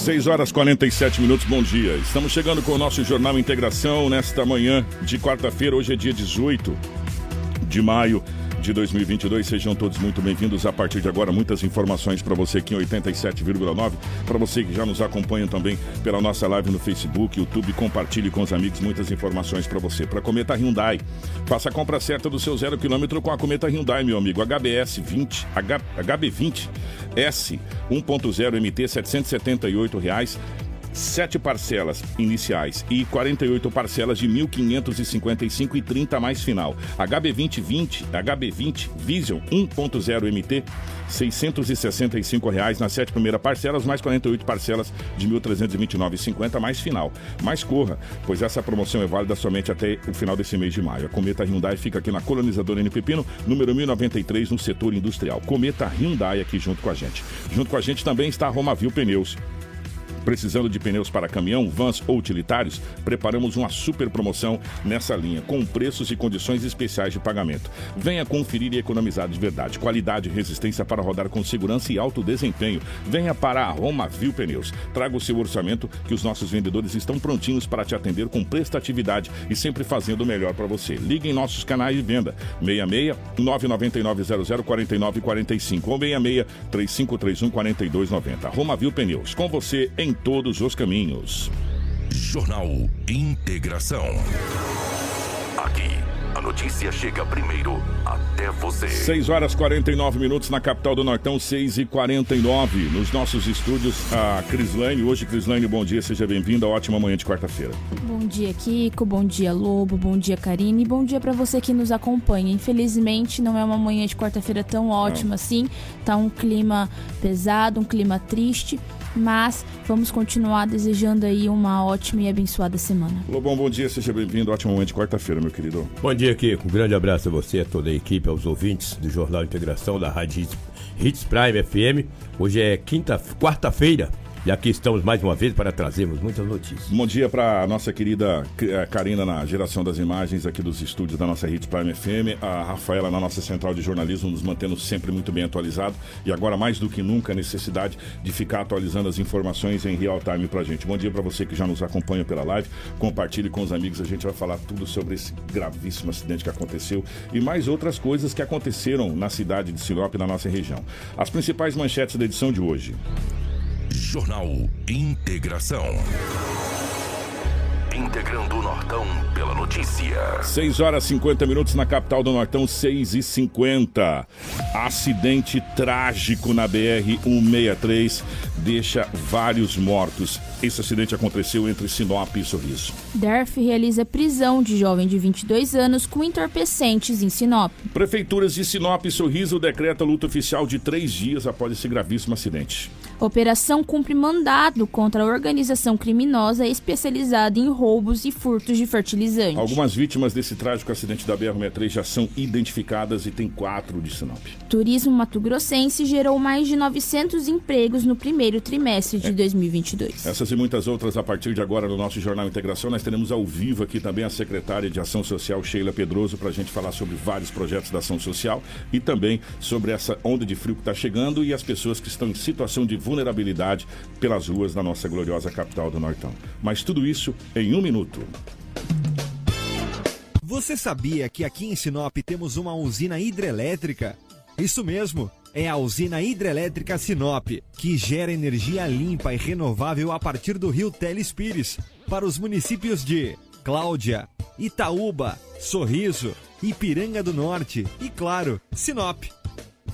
6 horas 47 minutos, bom dia. Estamos chegando com o nosso Jornal Integração nesta manhã de quarta-feira. Hoje é dia 18 de maio de 2022. Sejam todos muito bem-vindos. A partir de agora, muitas informações para você aqui em 87,9. Para você que já nos acompanha também pela nossa live no Facebook, YouTube, compartilhe com os amigos muitas informações para você. Para Cometa Hyundai, faça a compra certa do seu zero quilômetro com a Cometa Hyundai, meu amigo. HBS 20, H, HB20 S 1.0 MT, 778 reais sete parcelas iniciais e 48 parcelas de 1.555 e 30 mais final. HB2020, HB20 Vision 1.0 MT, 665 reais nas sete primeiras parcelas, mais 48 parcelas de 1.329,50 mais final. Mas corra, pois essa promoção é válida somente até o final desse mês de maio. A Cometa Hyundai fica aqui na Colonizadora N Pepino, número 1093, no setor industrial. Cometa Hyundai aqui junto com a gente. Junto com a gente também está a Romavil Pneus. Precisando de pneus para caminhão, vans ou utilitários? Preparamos uma super promoção nessa linha, com preços e condições especiais de pagamento. Venha conferir e economizar de verdade. Qualidade e resistência para rodar com segurança e alto desempenho. Venha para a Roma Viu Pneus. Traga o seu orçamento que os nossos vendedores estão prontinhos para te atender com prestatividade e sempre fazendo o melhor para você. Ligue em nossos canais de venda 66 999 00 49 45 ou 66 3531 4290. Roma Viu Pneus. Com você em todos os caminhos. Jornal Integração. Aqui, a notícia chega primeiro até você. 6 horas 49 minutos na capital do Nortão, 6 e 49 Nos nossos estúdios, a Crislane. Hoje, Crislane, bom dia, seja bem-vinda. Ótima manhã de quarta-feira. Bom dia, Kiko. Bom dia, Lobo. Bom dia, Karine. E bom dia para você que nos acompanha. Infelizmente, não é uma manhã de quarta-feira tão ótima assim. Tá um clima pesado, um clima triste mas vamos continuar desejando aí uma ótima e abençoada semana. Lobão, bom dia, seja bem-vindo. Ótimo momento de quarta-feira, meu querido. Bom dia, Kiko. Um grande abraço a você, a toda a equipe, aos ouvintes do Jornal Integração da Rádio Hits Prime FM. Hoje é quinta, quarta-feira, e aqui estamos mais uma vez para trazermos muitas notícias. Bom dia para a nossa querida eh, Karina na geração das imagens aqui dos estúdios da nossa Hits Prime FM, a Rafaela na nossa central de jornalismo, nos mantendo sempre muito bem atualizado e agora mais do que nunca a necessidade de ficar atualizando as informações em real time para gente. Bom dia para você que já nos acompanha pela live, compartilhe com os amigos, a gente vai falar tudo sobre esse gravíssimo acidente que aconteceu e mais outras coisas que aconteceram na cidade de Sinop, na nossa região. As principais manchetes da edição de hoje. Jornal Integração. Integrando o Nortão pela notícia. 6 horas 50 minutos na capital do Nortão, 6 e 50 Acidente trágico na BR-163 deixa vários mortos. Esse acidente aconteceu entre Sinop e Sorriso. DERF realiza prisão de jovem de 22 anos com entorpecentes em Sinop. Prefeituras de Sinop e Sorriso decreta luta oficial de três dias após esse gravíssimo acidente. Operação cumpre mandado contra a organização criminosa especializada em roubos e furtos de fertilizante. Algumas vítimas desse trágico acidente da BR-63 já são identificadas e tem quatro de Sinop. Turismo Mato Grossense gerou mais de 900 empregos no primeiro trimestre de 2022. Essas e muitas outras a partir de agora no nosso Jornal Integração. Nós teremos ao vivo aqui também a secretária de Ação Social, Sheila Pedroso, para a gente falar sobre vários projetos da ação social e também sobre essa onda de frio que está chegando e as pessoas que estão em situação de vulnerabilidade pelas ruas da nossa gloriosa capital do Nortão. Mas tudo isso em um minuto. Você sabia que aqui em Sinop temos uma usina hidrelétrica? Isso mesmo, é a usina hidrelétrica Sinop, que gera energia limpa e renovável a partir do rio Telespires, para os municípios de Cláudia, Itaúba, Sorriso, Ipiranga do Norte e, claro, Sinop.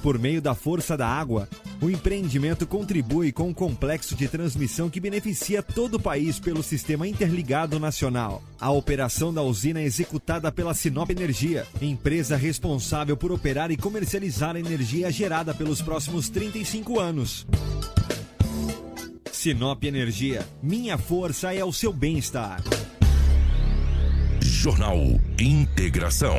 Por meio da força da água, o empreendimento contribui com um complexo de transmissão que beneficia todo o país pelo Sistema Interligado Nacional. A operação da usina é executada pela Sinop Energia, empresa responsável por operar e comercializar a energia gerada pelos próximos 35 anos. Sinop Energia, minha força é o seu bem-estar. Jornal Integração.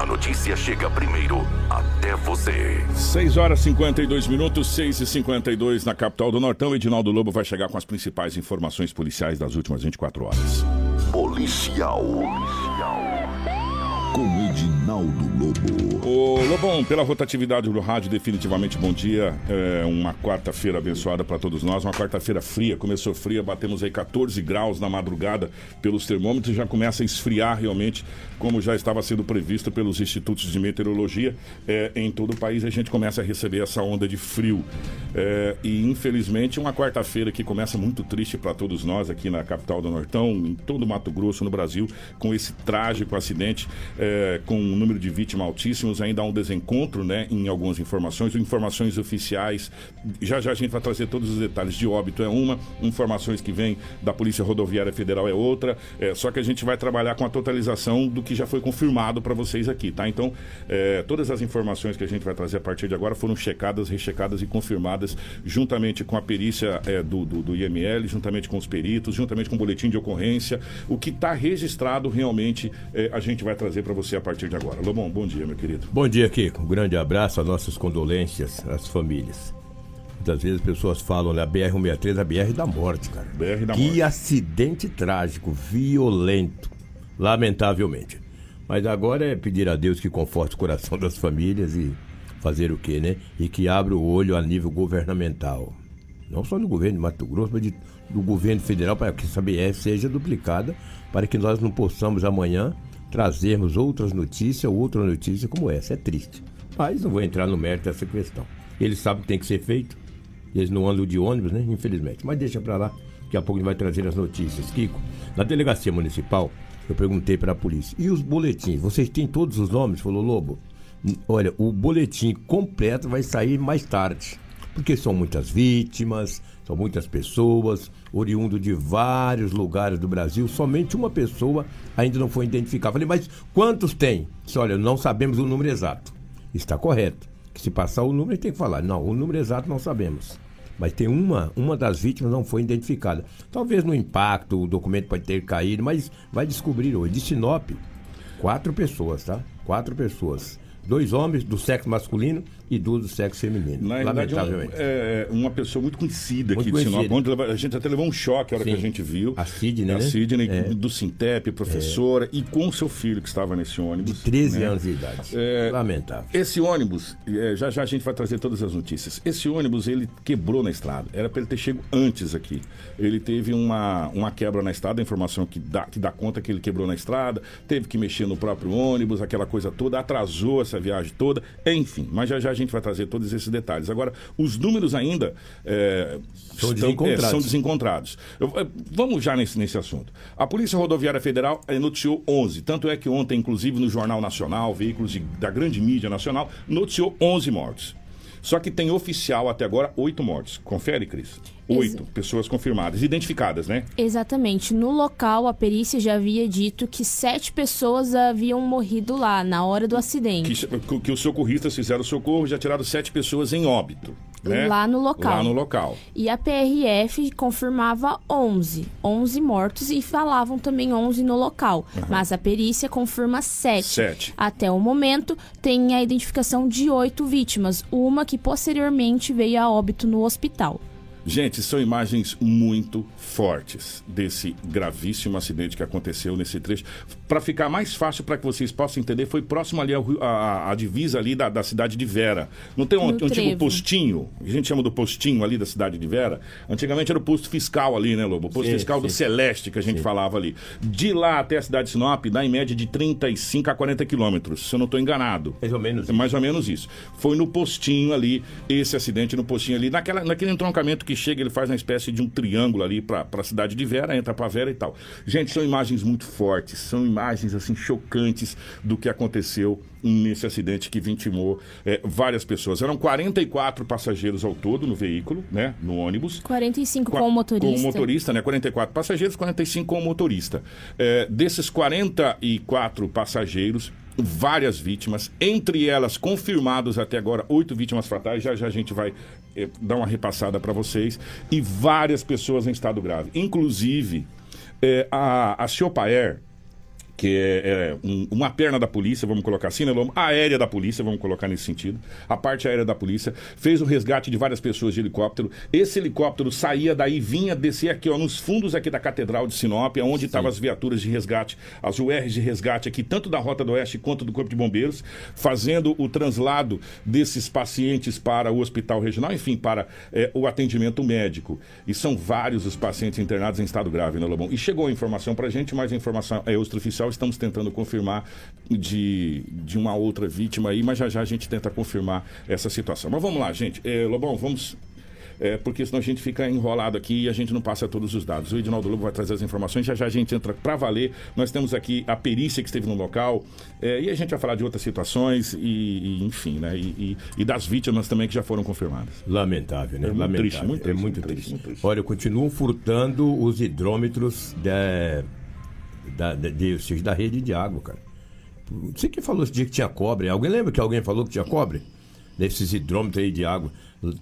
A notícia chega primeiro até você. 6 horas e 52 minutos, 6 e 52 na capital do Nortão. Edinaldo Lobo vai chegar com as principais informações policiais das últimas 24 horas. Policial. Com Edinaldo Lobo. Ô Lobão, pela rotatividade do rádio, definitivamente bom dia. É uma quarta-feira abençoada para todos nós. Uma quarta-feira fria, começou fria, batemos aí 14 graus na madrugada pelos termômetros, já começa a esfriar realmente, como já estava sendo previsto pelos institutos de meteorologia. É, em todo o país a gente começa a receber essa onda de frio. É, e infelizmente uma quarta-feira que começa muito triste para todos nós aqui na capital do Nortão, em todo o Mato Grosso, no Brasil, com esse trágico acidente, é, com um número de vítimas altíssimos, ainda há um desencontro né, em algumas informações, informações oficiais. Já já a gente vai trazer todos os detalhes de óbito é uma, informações que vêm da Polícia Rodoviária Federal é outra. É, só que a gente vai trabalhar com a totalização do que já foi confirmado para vocês aqui, tá? Então, é, todas as informações que a gente vai trazer a partir de agora foram checadas, rechecadas e confirmadas juntamente com a perícia é, do, do, do IML, juntamente com os peritos, juntamente com o boletim de ocorrência. O que está registrado realmente é, a gente vai trazer para você a partir de agora. Lobão, bom dia, meu querido. Bom dia, Kiko. Um grande abraço, as nossas condolências às famílias. Muitas vezes as pessoas falam na BR-163, a BR da morte, cara. BR da que morte. acidente trágico, violento, lamentavelmente. Mas agora é pedir a Deus que conforte o coração das famílias e fazer o quê, né? E que abra o olho a nível governamental. Não só no governo de Mato Grosso, mas de, do governo federal, para que essa BR seja duplicada, para que nós não possamos amanhã trazermos outras notícias, outra notícia como essa. É triste. Mas não vou entrar no mérito dessa questão. Eles sabem que tem que ser feito. Eles não andam de ônibus, né? Infelizmente. Mas deixa pra lá. Daqui a pouco ele vai trazer as notícias. Kiko, na delegacia municipal, eu perguntei para a polícia. E os boletins? Vocês têm todos os nomes? Falou Lobo. "N- Olha, o boletim completo vai sair mais tarde. Porque são muitas vítimas, são muitas pessoas, oriundo de vários lugares do Brasil. Somente uma pessoa ainda não foi identificada. Falei, mas quantos tem? Disse, olha, não sabemos o número exato. Está correto. Que se passar o número, tem que falar. Não, o número exato não sabemos. Mas tem uma, uma das vítimas não foi identificada. Talvez no impacto o documento pode ter caído, mas vai descobrir hoje. De Sinop, quatro pessoas, tá? Quatro pessoas. Dois homens do sexo masculino e duas do sexo feminino. Na verdade, lamentavelmente. é uma pessoa muito conhecida Muito aqui de Sinop. conhecida. Onde leva- a gente até levou um choque a hora Sim. que a gente viu. A Sidney, A né? Sidney, É. do Sintep, professora, e com o seu filho que estava nesse ônibus. 13 né? anos de idade. É, Lamentável. Esse ônibus, é, já já a gente vai trazer todas as notícias. Esse ônibus, ele quebrou na estrada. Era para ele ter chego antes aqui. Ele teve uma, uma quebra na estrada, a informação que dá, que dá conta que ele quebrou na estrada, teve que mexer no próprio ônibus, aquela coisa toda, atrasou essa viagem toda, enfim. Mas já já a gente vai trazer todos esses detalhes. Agora, os números ainda é, São estão- desencontrados. é, são desencontrados. Eu- é, vamos já nesse, nesse assunto. A Polícia Rodoviária Federal eh, noticiou 11. Tanto é que ontem, inclusive no Jornal Nacional, veículos de- da grande mídia nacional, noticiou 11 mortes. Só que tem oficial até agora oito mortes. Confere, Cris? Oito pessoas confirmadas, identificadas, né? Exatamente. No local, a perícia já havia dito que sete pessoas haviam morrido lá na hora do acidente. Que, que os socorristas fizeram o socorro, já tiraram sete pessoas em óbito. Né? Lá no local. Lá no local. E a PRF confirmava 11. 11 mortos e falavam também 11 no local. Mas a perícia confirma 7. Sete. Até o momento, tem a identificação de oito vítimas. Uma que posteriormente veio a óbito no hospital. Gente, são imagens muito fortes desse gravíssimo acidente que aconteceu nesse trecho. Para ficar mais fácil para que vocês possam entender, foi próximo ali à, divisa ali da, da cidade de Vera. Não tem um, antigo trevo. postinho? A gente chama do postinho ali da cidade de Vera. Antigamente era o posto fiscal ali, né, Lobo? O posto Sim, fiscal do sim. Celeste que a gente falava ali. De lá até a cidade de Sinop dá em média de 35 a 40 quilômetros, se eu não estou enganado. Mais ou menos É mais ou menos isso. Foi no postinho ali, esse acidente no postinho ali, naquela, naquele entroncamento que chega, ele faz uma espécie de um triângulo ali para a cidade de Vera, entra para Vera e tal. Gente, são imagens muito fortes, são imagens assim chocantes do que aconteceu nesse acidente que vitimou eh, várias pessoas. Eram 44 passageiros ao todo no veículo, né, no ônibus. 45 Qua- com o motorista. Com o motorista, né? 44 passageiros, 45 com o motorista. É, desses 44 passageiros, várias vítimas, entre elas confirmados até agora, oito vítimas fatais. Já já a gente vai é, dar uma repassada para vocês. E várias pessoas em estado grave. Inclusive, é, a, a Ciopaer, que é, é, um- uma perna da polícia, vamos colocar assim, né, Lomo? A aérea da polícia, vamos colocar nesse sentido. A parte aérea da polícia fez o resgate de várias pessoas de helicóptero. Esse helicóptero saía daí, vinha descer aqui, ó, nos fundos aqui da Catedral de Sinop, onde estavam as viaturas de resgate, as URs de resgate aqui, tanto da Rota do Oeste quanto do Corpo de Bombeiros, fazendo o translado desses pacientes para o hospital regional, enfim, para é, o atendimento médico. E são vários os pacientes internados em estado grave, né, Lobão? E chegou a informação pra gente, mas a informação é extraoficial, estamos tentando confirmar de, de uma outra vítima aí, mas já já a gente tenta confirmar essa situação. Mas vamos lá, gente. É, Lobão, vamos. é, porque senão a gente fica enrolado aqui e a gente não passa todos os dados. O Edinaldo Lobo vai trazer as informações, já já a gente entra para valer. Nós temos aqui a perícia que esteve no local é, e a gente vai falar de outras situações e, e, enfim, né? E, e- e das vítimas também que já foram confirmadas. Lamentável, né? É muito Lamentável. triste, muito é triste, muito muito triste. triste, muito triste. Olha, continuam furtando os hidrômetros da, da, de- seja, da rede de água, cara. Você que falou esse dia que tinha cobre. Alguém lembra que alguém falou que tinha cobre? Nesses hidrômetros aí de água.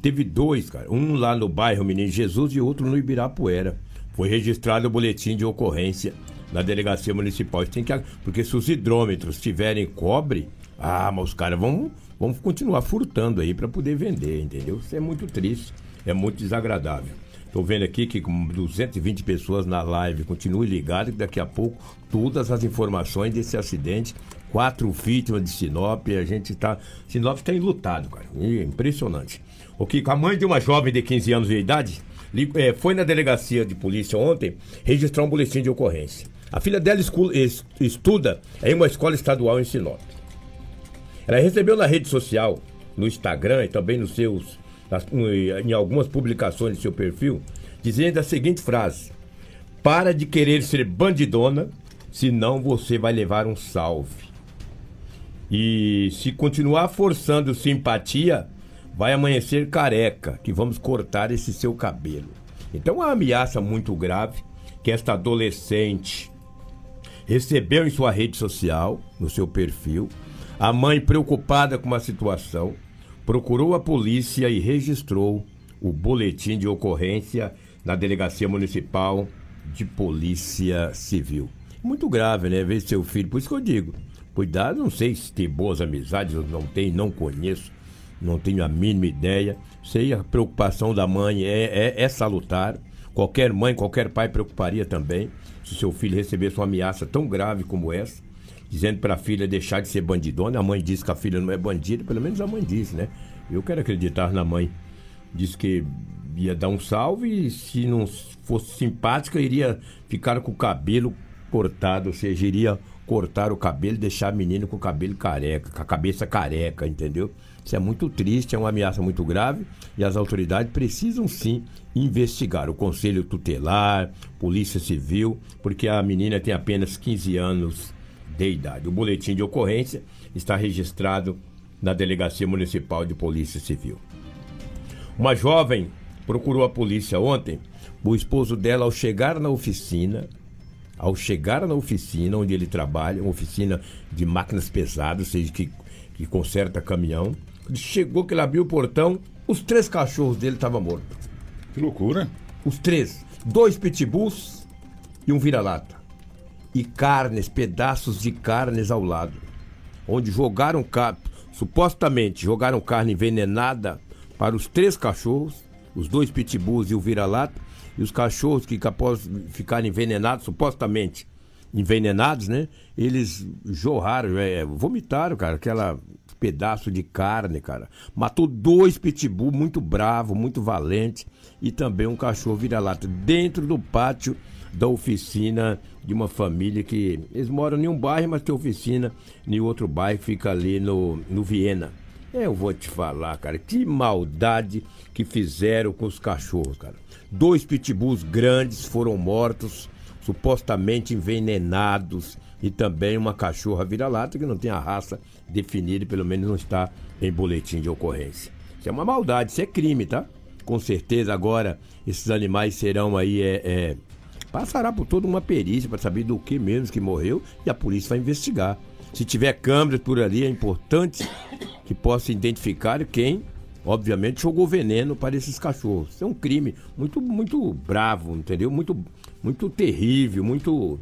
Teve dois, cara. Um lá no bairro Menino Jesus e outro no Ibirapuera. Foi registrado o boletim de ocorrência na delegacia municipal. Tem que, porque se os hidrômetros tiverem cobre, ah, mas os caras vão, vão continuar furtando aí para poder vender, entendeu? Isso é muito triste, é muito desagradável. Estou vendo aqui que com 220 pessoas na live, continue ligado que daqui a pouco todas as informações desse acidente, quatro vítimas de Sinop, a gente está, Sinop está enlutado, cara, E é impressionante. O que a mãe de uma jovem de 15 anos de idade eh, foi na delegacia de polícia ontem registrar um boletim de ocorrência. A filha dela estuda em uma escola estadual em Sinop. Ela recebeu na rede social, no Instagram e também nos seus, em algumas publicações de seu perfil, dizendo a seguinte frase: Para de querer ser bandidona, senão você vai levar um salve. E se continuar forçando simpatia, vai amanhecer careca, que vamos cortar esse seu cabelo. Então é uma ameaça muito grave que esta adolescente recebeu em sua rede social, no seu perfil. A mãe, preocupada com a situação, procurou a polícia e registrou o boletim de ocorrência na Delegacia Municipal de Polícia Civil. Muito grave, né? Ver seu filho. Por isso que eu digo: cuidado, não sei se tem boas amizades, não tenho, não conheço, não tenho a mínima ideia. Sei a preocupação da mãe é, é, é salutar. Qualquer mãe, qualquer pai preocuparia também se seu filho recebesse uma ameaça tão grave como essa, dizendo para a filha deixar de ser bandidona. A mãe disse que a filha não é bandida, pelo menos a mãe disse, né? Eu quero acreditar na mãe. Disse que ia dar um salve e se não fosse simpática, iria ficar com o cabelo cortado, ou seja, iria cortar o cabelo deixar a menina com o cabelo careca, com a cabeça careca, entendeu? Isso é muito triste, é uma ameaça muito grave e as autoridades precisam sim investigar. O Conselho Tutelar, Polícia Civil, porque a menina tem apenas 15 anos de idade. O boletim de ocorrência está registrado na Delegacia Municipal de Polícia Civil. Uma jovem procurou a polícia ontem. O esposo dela, ao chegar na oficina, ao chegar na oficina onde ele trabalha, uma oficina de máquinas pesadas, ou seja, que, que conserta caminhão, chegou que ele abriu o portão, Os três cachorros dele estavam mortos. Que loucura. Os três. Dois pitbulls e um vira-lata. E carnes, pedaços de carnes ao lado. Onde jogaram carne, supostamente jogaram carne envenenada para os três cachorros, os dois pitbulls e o vira-lata. E os cachorros que após ficarem envenenados, supostamente envenenados, né? Eles jorraram, é, vomitaram, cara, aquela pedaço de carne, cara. Matou dois pitbull muito bravo, muito valente e também um cachorro vira-lata dentro do pátio da oficina de uma família que eles moram em um bairro, mas tem oficina em outro bairro, fica ali no, no Viena. Eu vou te falar, cara, que maldade que fizeram com os cachorros, cara. Dois pitbulls grandes foram mortos, supostamente envenenados, e também uma cachorra vira-lata que não tem a raça definida e pelo menos não está em boletim de ocorrência. Isso é uma maldade, isso é crime, tá? Com certeza agora esses animais serão aí é, é passará por toda uma perícia para saber do que mesmo que morreu e a polícia vai investigar. Se tiver câmeras por ali, é importante que possa identificar quem, obviamente, jogou veneno para esses cachorros. Isso é um crime muito, muito bravo, entendeu? Muito, muito terrível, muito.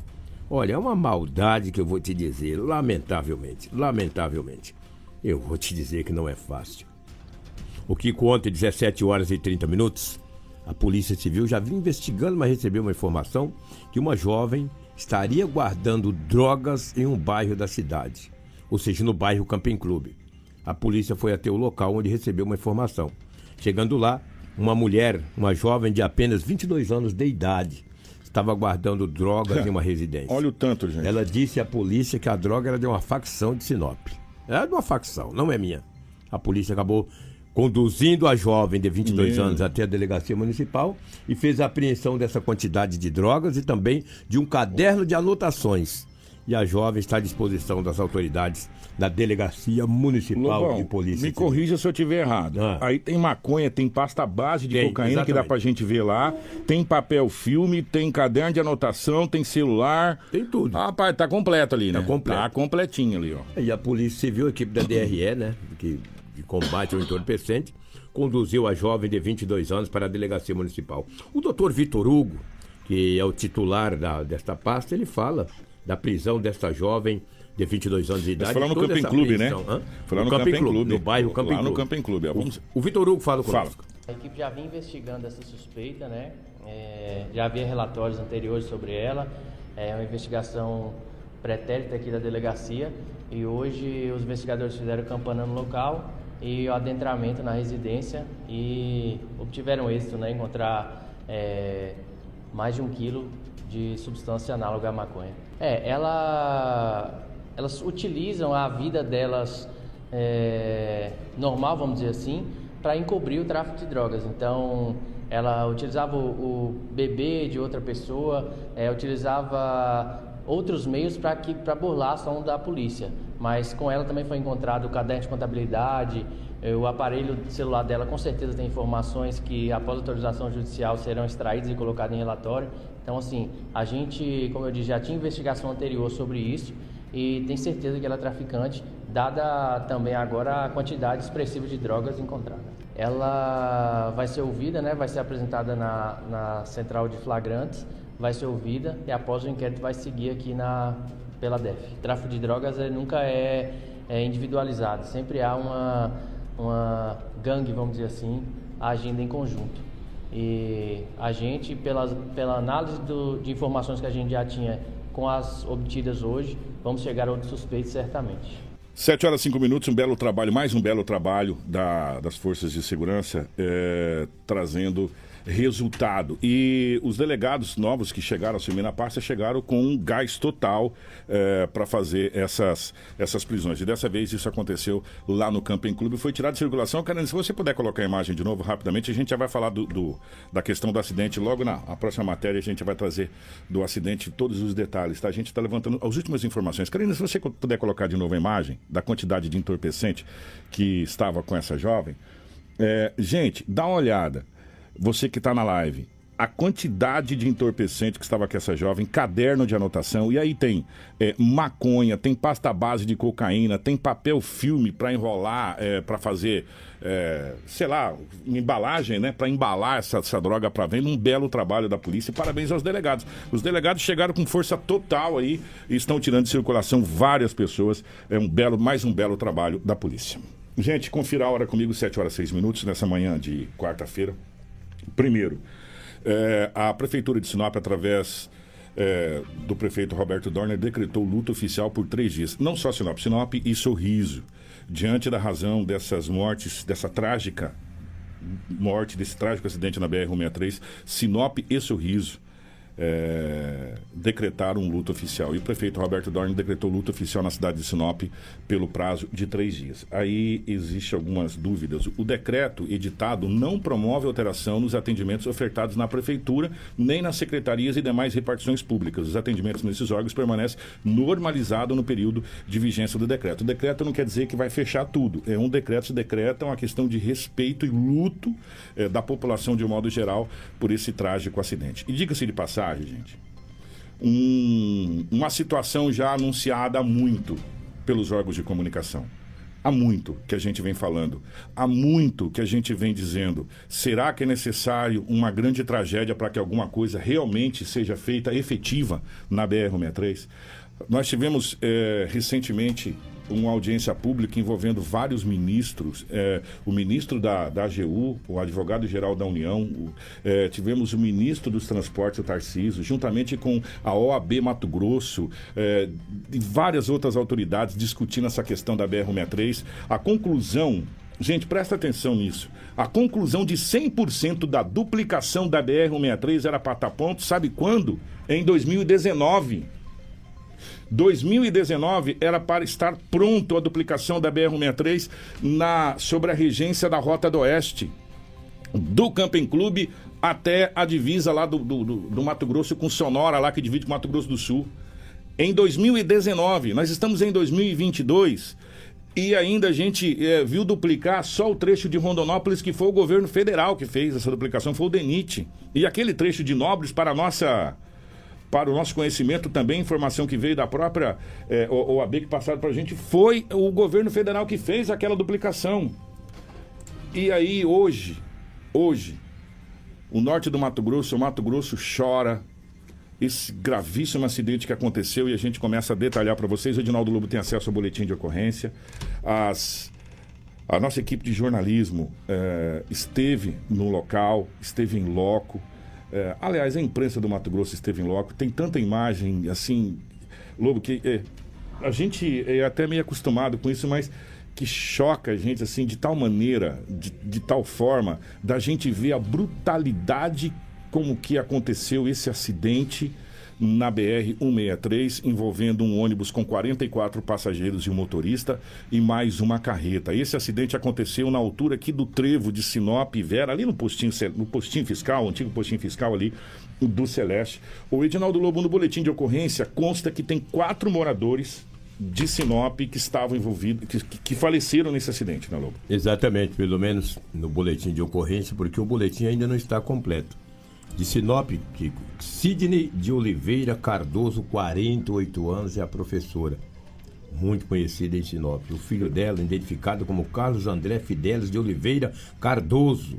Olha, é uma maldade que eu vou te dizer, lamentavelmente, lamentavelmente. Eu vou te dizer que não é fácil. O que conta 17 horas e 30 minutos, a Polícia Civil já vinha investigando, mas recebeu uma informação que uma jovem estaria guardando drogas em um bairro da cidade, ou seja, no bairro Camping Clube. A polícia foi até o local onde recebeu uma informação. Chegando lá, uma mulher, uma jovem de apenas 22 anos de idade, estava guardando drogas em uma residência. Olha o tanto, gente. Ela disse à polícia que a droga era de uma facção de Sinop. Era de uma facção, não é minha. A polícia acabou conduzindo a jovem de 22 Meu. anos até a delegacia municipal e fez a apreensão dessa quantidade de drogas e também de um caderno de anotações. E a jovem está à disposição das autoridades da delegacia municipal Lobão, de polícia. me Civil. corrija se eu tiver errado. Ah. Aí tem maconha, tem pasta base de Tem, cocaína que dá exatamente. pra gente ver lá, tem papel filme, tem caderno de anotação, tem celular. Tem tudo. Ah, Rapaz, tá completo ali, né? Tá completo. Tá completinho ali, ó. E a Polícia Civil, a equipe da DRE, né, que, que combate o entorpecente, conduziu a jovem de 22 anos para a delegacia municipal. O doutor Vitor Hugo, que é o titular da, desta pasta, ele fala da prisão desta jovem de 22 anos de idade. foi lá no Camping Clube, né? hã? Foi lá no Camping Camping Clube. No bairro Camping Lá no Clube. Camping Clube. Vamos- O, o Vitor Hugo fala Fala. conosco. A equipe já vinha investigando essa suspeita, né? É, já havia relatórios anteriores sobre ela. É uma investigação pretérita aqui da delegacia. E hoje os investigadores fizeram campana no local e o adentramento na residência e obtiveram êxito, né? Encontrar é, mais de um quilo de substância análoga à maconha. É, ela, elas utilizam a vida delas é, normal, vamos dizer assim, para encobrir o tráfico de drogas. Então, ela utilizava o, o bebê de outra pessoa, é, utilizava outros meios para que para burlar a ação da polícia. Mas com ela também foi encontrado o caderno de contabilidade, eh, o aparelho celular dela com certeza tem informações que após autorização judicial serão extraídas e colocadas em relatório. Então assim, a gente, como eu disse, já tinha investigação anterior sobre isso e tem certeza que ela é traficante, dada também agora a quantidade expressiva de drogas encontradas. Ela vai ser ouvida, né? vai ser apresentada na, na central de flagrantes, vai ser ouvida e após o inquérito vai seguir aqui na, pela DEF. Tráfico de drogas eh, nunca é, é individualizado, sempre há uma, uma gangue, vamos dizer assim, agindo em conjunto. E a gente, pela, pela análise do, de informações que a gente já tinha com as obtidas hoje, vamos chegar a outros suspeitos certamente. 7 horas e 5 minutos, um belo trabalho, mais um belo trabalho da- das forças de segurança, é, trazendo resultado. E os delegados novos que chegaram a assumir na pasta chegaram com um gás total para fazer essas, essas prisões. E dessa vez isso aconteceu lá no Camping Clube, foi tirado de circulação. Karen, se você puder colocar a imagem de novo rapidamente, a gente já vai falar do, do- da questão do acidente logo na próxima matéria, a gente vai trazer do acidente todos os detalhes, tá? A gente está levantando as últimas informações. Karina, se você puder colocar de novo a imagem da quantidade de entorpecente que estava com essa jovem. É, gente, dá uma olhada. Você que está na live, a quantidade de entorpecente que estava com essa jovem, caderno de anotação, e aí tem é, maconha, tem pasta base de cocaína, tem papel filme para enrolar, é, para fazer, é, sei lá, embalagem, né? Para embalar essa, essa droga para venda. Um belo trabalho da polícia. Parabéns aos delegados. Os delegados chegaram com força total aí e estão tirando de circulação várias pessoas. É um belo, mais um belo trabalho da polícia. Gente, confira a hora comigo, 7 horas 6 minutos, nessa manhã de quarta-feira. Primeiro, é, a Prefeitura de Sinop, através é, do prefeito Roberto Dorner, decretou luto oficial por três dias. Não só Sinop, Sinop e Sorriso. Diante da razão dessas mortes, dessa trágica morte, desse trágico acidente na BR-163, Sinop e Sorriso é, decretaram um luto oficial. E o prefeito Roberto Dorn decretou luto oficial na cidade de Sinop pelo prazo de três dias. Aí existe algumas dúvidas. O decreto editado não promove alteração nos atendimentos ofertados na prefeitura, nem nas secretarias e demais repartições públicas. Os atendimentos nesses órgãos permanecem normalizados no período de vigência do decreto. O decreto não quer dizer que vai fechar tudo. É um decreto se decreta uma questão de respeito e luto é, da população de um modo geral por esse trágico acidente. E diga-se de gente. Um, uma situação já anunciada há muito pelos órgãos de comunicação. Há muito que a gente vem falando, há muito que a gente vem dizendo. Será que é necessário uma grande tragédia para que alguma coisa realmente seja feita efetiva na BR-163? Nós tivemos é, recentemente uma audiência pública envolvendo vários ministros, é, o ministro da, da AGU, o advogado-geral da União, o, é, tivemos o ministro dos Transportes, o Tarcísio, juntamente com a OAB Mato Grosso é, e várias outras autoridades discutindo essa questão da BR-163. A conclusão Gente, presta atenção nisso. A conclusão de 100% da duplicação da BR-163 era para estar ponto, sabe quando? Em 2019. 2019 era para estar pronto a duplicação da BR-163 na, sobre a regência da Rota do Oeste, do Camping Clube até a divisa lá do, do, do, Mato Grosso com Sonora, lá que divide com Mato Grosso do Sul. Em 2019, nós estamos em 2022 e ainda a gente é, viu duplicar só o trecho de Rondonópolis, que foi o governo federal que fez essa duplicação, foi o DENIT. E aquele trecho de Nobres para a nossa para o nosso conhecimento também, informação que veio da própria é, OAB que passaram para a gente, foi o governo federal que fez aquela duplicação. E aí hoje, hoje, o norte do Mato Grosso, o Mato Grosso chora esse gravíssimo acidente que aconteceu e a gente começa a detalhar para vocês. O Edinaldo Lobo tem acesso ao boletim de ocorrência. As, a nossa equipe de jornalismo é, esteve no local, esteve em loco. É, aliás, a imprensa do Mato Grosso esteve em loco, tem tanta imagem assim, Lobo, que é, a gente é até meio acostumado com isso, mas que choca a gente assim de tal maneira, de, de tal forma, da gente ver a brutalidade como que aconteceu esse acidente na BR-163, envolvendo um ônibus com 44 passageiros e um motorista e mais uma carreta. Esse acidente aconteceu na altura aqui do trevo de Sinop Vera, ali no postinho, no postinho fiscal, antigo postinho fiscal ali do Celeste. O Edinaldo Lobo, no boletim de ocorrência, consta que tem quatro moradores de Sinop que estavam envolvidos, que, que, faleceram nesse acidente, né, Lobo? Exatamente, pelo menos no boletim de ocorrência, porque o boletim ainda não está completo de Sinop, Kiko. Sidney de Oliveira Cardoso, 48 anos, é a professora. Muito conhecida em Sinop. O filho dela, identificado como Carlos André Fidelis de Oliveira Cardoso,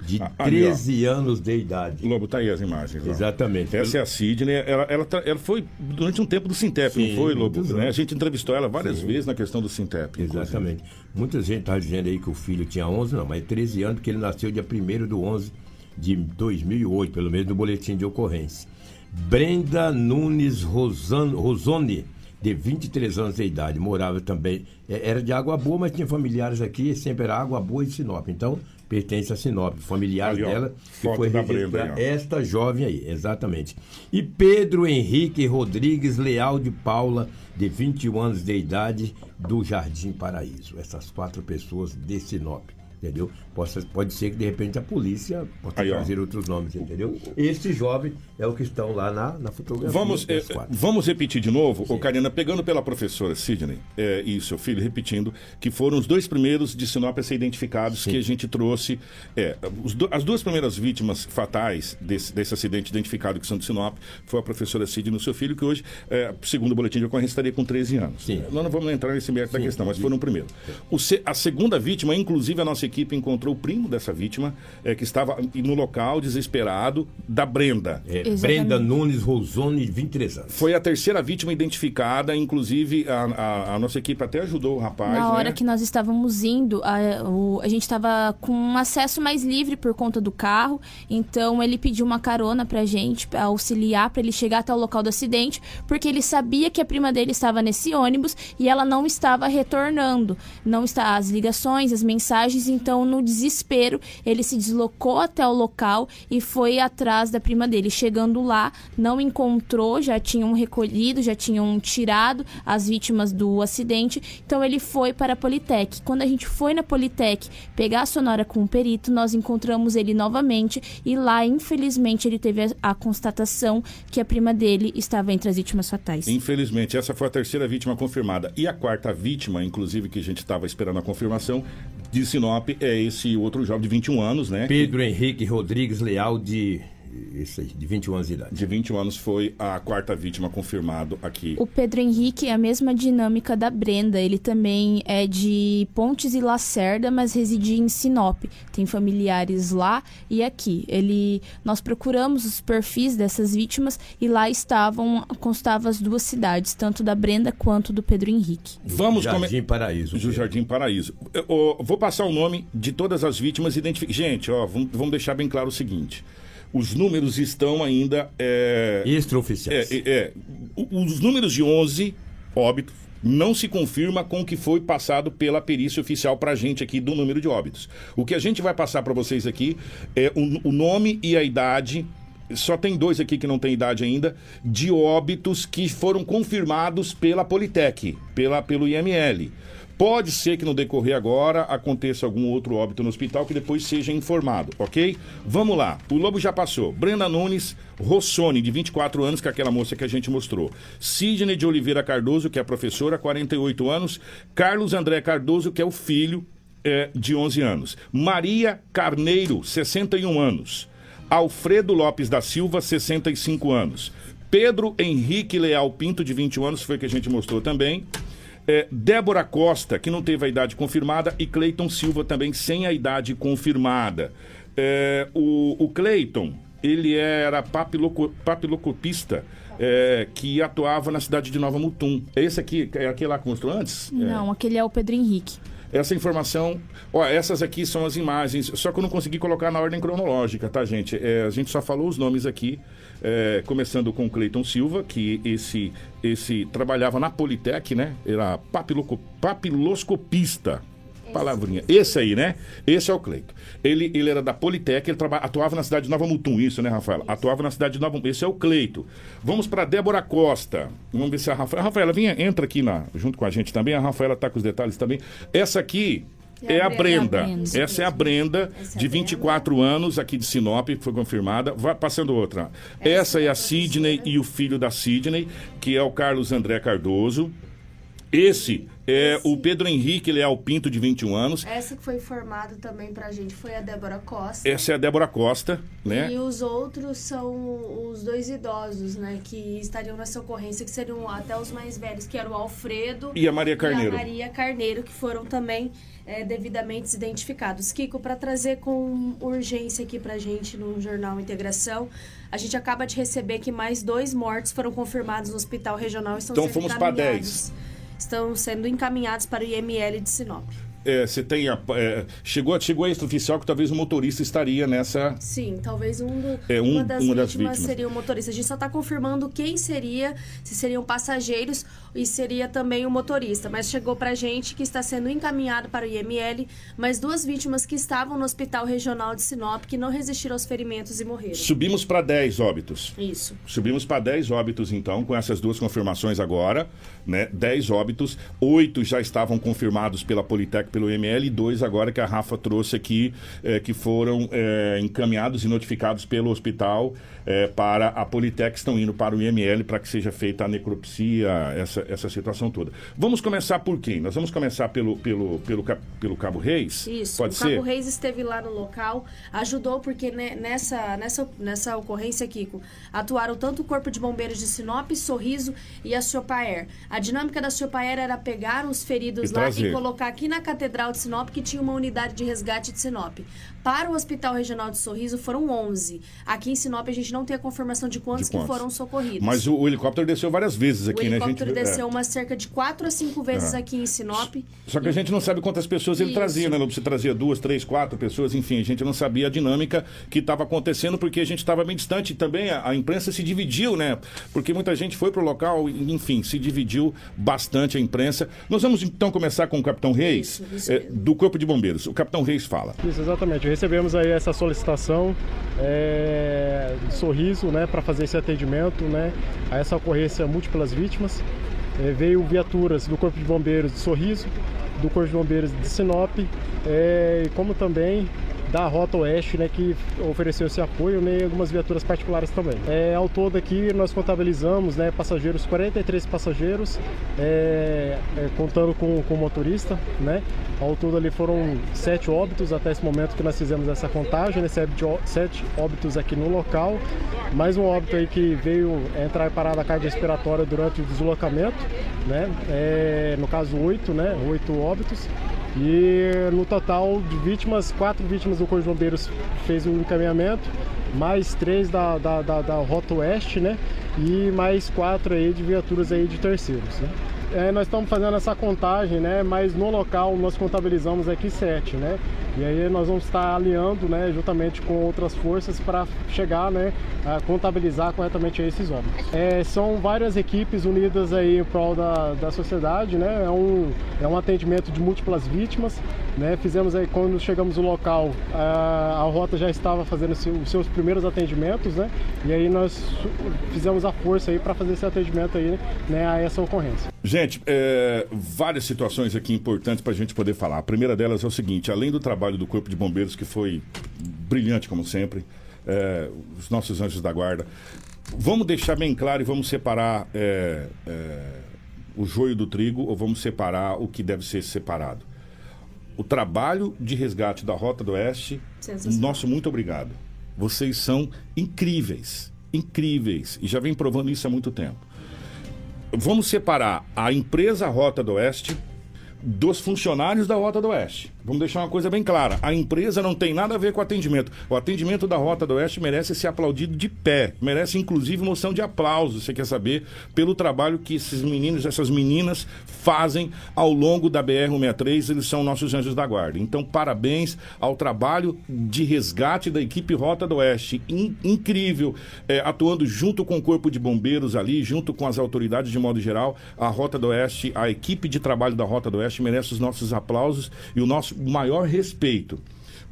de ah, 13 anos de idade. Lobo, tá aí as imagens. Ó. Exatamente. Essa é a Sidney. Ela, ela, ela, foi durante um tempo do Sintep, não foi, Lobo? Né? A gente entrevistou ela várias Sim. vezes na questão do Sintep. Exatamente. Inclusive. Muita gente está dizendo aí que o filho tinha 11, não, mas 13 anos, porque ele nasceu dia 1 do 11 de 2008, pelo menos no boletim de ocorrência. Brenda Nunes Rosan, Rosone, de 23 anos de idade, morava também, é, era de Água Boa, mas tinha familiares aqui, sempre era Água Boa e Sinop. Então, pertence a Sinop, familiares Ali, dela, que foi Brenda, esta jovem aí, exatamente. E Pedro Henrique Rodrigues Leal de Paula, de 21 anos de idade, do Jardim Paraíso. Essas quatro pessoas de Sinop entendeu? Possa, pode ser que de repente a polícia possa Aí, ó. trazer outros nomes, entendeu? Esse jovem é o que estão lá na, na fotografia. Vamos, é, vamos repetir de novo, ô Karina, pegando pela professora Sidney é, e seu filho, repetindo, que foram os dois primeiros de Sinop a ser identificados que a gente trouxe. É, os as duas primeiras vítimas fatais desse, desse acidente identificado que são de Sinop foi a professora Sidney e o seu filho, que hoje, é, segundo o boletim de ocorrência, estaria com 13 anos. Sim. Nós não vamos entrar nesse mérito da questão, mas foram o primeiro. O a segunda vítima, inclusive a nossa equipe encontrou o primo dessa vítima, é, que estava no local desesperado, da Brenda. É. Brenda Nunes Rosone, 23 anos. Foi a terceira vítima identificada, inclusive a, a- a nossa equipe até ajudou o rapaz. Na hora né? que nós estávamos indo, a, o- a gente estava com um acesso mais livre por conta do carro, então ele pediu uma carona pra gente, pra auxiliar pra ele chegar até o local do acidente, porque ele sabia que a prima dele estava nesse ônibus e ela não estava retornando. Não está as ligações, as mensagens, então no desespero ele se deslocou até o local e foi atrás da prima dele. Chegando lá, não encontrou, já tinham recolhido, já tinham tirado as vítimas do acidente. Então ele foi para a Politec. Quando a gente foi na Politec pegar a sonora com o perito, nós encontramos ele novamente e lá, infelizmente, ele teve a, a constatação que a prima dele estava entre as vítimas fatais. Infelizmente, essa foi a terceira vítima confirmada. E a quarta vítima, inclusive, que a gente estava esperando a confirmação, de Sinop, é esse outro jovem de 21 anos, né? Pedro Henrique Rodrigues Leal, de, esse aí, de 21 anos de idade. De 21 anos foi a quarta vítima confirmado aqui. O Pedro Henrique é a mesma dinâmica da Brenda. Ele também é de Pontes e Lacerda, mas reside em Sinop. Tem familiares lá e aqui. Ele, nós procuramos os perfis dessas vítimas e lá estavam constavam as duas cidades, tanto da Brenda quanto do Pedro Henrique. Vamos Jardim começar. Paraíso. Do Jardim Paraíso. Eu, ó, vou passar o nome de todas as vítimas identificadas. Gente, ó, vamos, vamos deixar bem claro o seguinte: os números estão ainda. É, Extraoficiais. é, é, os números de 11 óbitos não se confirma com o que foi passado pela perícia oficial para a gente aqui do número de óbitos. O que a gente vai passar para vocês aqui é o, o nome e a idade. Só tem dois aqui que não tem idade ainda, de óbitos que foram confirmados pela Politec, pela, pelo IML. Pode ser que no decorrer agora aconteça algum outro óbito no hospital que depois seja informado, ok? Vamos lá. O Lobo já passou. Brenda Nunes Rossoni, de 24 anos, que é aquela moça que a gente mostrou. Sidney de Oliveira Cardoso, que é professora, 48 anos. Carlos André Cardoso, que é o filho, é, de 11 anos. Maria Carneiro, 61 anos. Alfredo Lopes da Silva, 65 anos. Pedro Henrique Leal Pinto, de 21 anos, foi que a gente mostrou também. É, Débora Costa, que não teve a idade confirmada, e Cleiton Silva também sem a idade confirmada. É, o, o Cleiton, ele era papiloco, papilocopista é, que atuava na cidade de Nova Mutum. Esse aqui, é aquele lá que mostrou antes? É. Não, aquele é o Pedro Henrique. Essa informação, ó, essas aqui são as imagens, só que eu não consegui colocar na ordem cronológica, tá, gente? É, a gente só falou os nomes aqui, é, começando com Cleiton Silva, que esse, esse trabalhava na Politec, né? Era papiloscopista. Palavrinha. Esse aí, né? Esse é o Cleito. Ele, ele era da Politec, ele traba, atuava na cidade de Nova Mutum, isso, né, Rafaela? Atuava na cidade de Nova Mutum. Esse é o Cleito. Vamos para Débora Costa. Vamos ver se a Rafaela. Rafaela, vinha, entra aqui na, junto com a gente também. A Rafaela está com os detalhes também. Essa aqui. É a Brenda. É a Brenda. Essa é a Brenda, Essa é de a 24 anos, aqui de Sinop, foi confirmada. Vai passando outra. Essa é a Sidney e o filho da Sidney, que é o Carlos André Cardoso. Esse é o Pedro Henrique Leal Pinto, de 21 anos. Essa que foi informada também pra gente foi a Débora Costa. Essa é a Débora Costa, né? E os outros são os dois idosos, né? Que estariam nessa ocorrência, que seriam até os mais velhos, que eram o Alfredo E a Maria Carneiro. e a Maria Carneiro, que foram também é, devidamente identificados. Kiko, para trazer com urgência aqui pra gente no Jornal Integração, a gente acaba de receber que mais dois mortos foram confirmados no Hospital Regional e estão Então fomos pra encaminhados. Estão sendo encaminhados para o IML de Sinop. É, você tem a, é, chegou, chegou a extraoficial que talvez o motorista estaria nessa. Sim, talvez um do- É, um- uma, das, uma das vítimas vítimas. seria o motorista. A gente só está confirmando quem seria, se seriam passageiros e seria também o motorista. Mas chegou pra gente que está sendo encaminhado para o IML, mas duas vítimas que estavam no Hospital Regional de Sinop que não resistiram aos ferimentos e morreram. Subimos para 10 óbitos. Isso. Subimos para 10 óbitos, então, com essas duas confirmações agora, né? 10 óbitos, oito já estavam confirmados pela Politec pelo IML e dois agora que a Rafa trouxe aqui, é, que foram é, encaminhados e notificados pelo hospital é, para a Politec, estão indo para o IML para que seja feita a necropsia, essa, essa situação toda. Vamos começar por quem? Nós vamos começar pelo, pelo, pelo, pelo Cabo Reis? Isso, Pode o ser? Cabo Reis esteve lá no local, ajudou porque ne- nessa, nessa, nessa ocorrência, Kiko, atuaram tanto o Corpo de Bombeiros de Sinop, Sorriso e a Siopaer. A dinâmica da Siopaer era pegar os feridos E lá trazer. e colocar aqui na Catedral de Sinop, que tinha uma unidade de resgate de Sinop. Para o Hospital Regional de Sorriso foram 11. Aqui em Sinop a gente não tem a confirmação de quantos, De quantos? que foram socorridos. Mas o, o helicóptero desceu várias vezes o aqui, né? helicóptero gente, é. desceu umas cerca de 4 a 5 vezes É. aqui em Sinop. Só que a gente não sabe quantas pessoas ele Isso. trazia, né? Lobo? Você trazia duas, três, quatro pessoas, enfim, a gente não sabia a dinâmica que estava acontecendo porque a gente estava bem distante. E também a, a imprensa se dividiu, né? Porque muita gente foi pro local, e, enfim, se dividiu bastante a imprensa. Nós vamos então começar com o Capitão Reis, Isso, isso mesmo. do Corpo de Bombeiros. O Capitão Reis fala. Isso, exatamente. Recebemos aí essa solicitação é, sorriso, né, para fazer esse atendimento, né, a essa ocorrência múltiplas vítimas. É, veio viaturas do Corpo de Bombeiros de Sorriso, do Corpo de Bombeiros de Sinop, é, como também da Rota Oeste, né, que ofereceu esse apoio, né, e algumas viaturas particulares também. É, ao todo aqui nós contabilizamos, né, passageiros, 43 passageiros, é, é, contando com, com o motorista, né, ao todo ali foram sete óbitos até esse momento que nós fizemos essa contagem, né, sete, óbitos aqui no local, mais um óbito aí que veio entrar em parada cardiorrespiratória durante o deslocamento, né, é, no caso oito, né, oito óbitos, e no total de vítimas, quatro vítimas do Corpo de Bombeiros fez o encaminhamento, mais três da, da, da, da Rota Oeste, né? E mais quatro aí de viaturas aí de terceiros, né? É, nós estamos fazendo essa contagem, né? Mas no local nós contabilizamos aqui sete, né? E aí nós vamos estar alinhando, né? Juntamente com outras forças para chegar, né? A contabilizar corretamente esses óbitos. É, são várias equipes unidas aí em prol da, da sociedade, né? É um, é um atendimento de múltiplas vítimas, né? Fizemos aí quando chegamos no local, a, a rota já estava fazendo os seus primeiros atendimentos, né? E aí nós fizemos a força aí para fazer esse atendimento aí, né? A essa ocorrência. Gente, é, várias situações aqui importantes para a gente poder falar. A primeira delas é o seguinte: além do trabalho do Corpo de Bombeiros, que foi brilhante, como sempre, é, os nossos anjos da guarda, vamos deixar bem claro e vamos separar é, é, o joio do trigo ou vamos separar o que deve ser separado. O trabalho de resgate da Rota do Oeste, nosso muito obrigado. Vocês são incríveis, incríveis, e já vem provando isso há muito tempo vamos separar a empresa Rota do Oeste dos funcionários da Rota do Oeste. Vamos deixar uma coisa bem clara. A empresa não tem nada a ver com o atendimento. O atendimento da Rota do Oeste merece ser aplaudido de pé. Merece, inclusive, moção de aplauso, você quer saber, pelo trabalho que esses meninos, essas meninas fazem ao longo da BR-163. Eles são nossos anjos da guarda. Então, parabéns ao trabalho de resgate da equipe Rota do Oeste. In- incrível. É, atuando junto com o Corpo de Bombeiros ali, junto com as autoridades de modo geral. A Rota do Oeste, a equipe de trabalho da Rota do Oeste merece os nossos aplausos e o nosso maior respeito.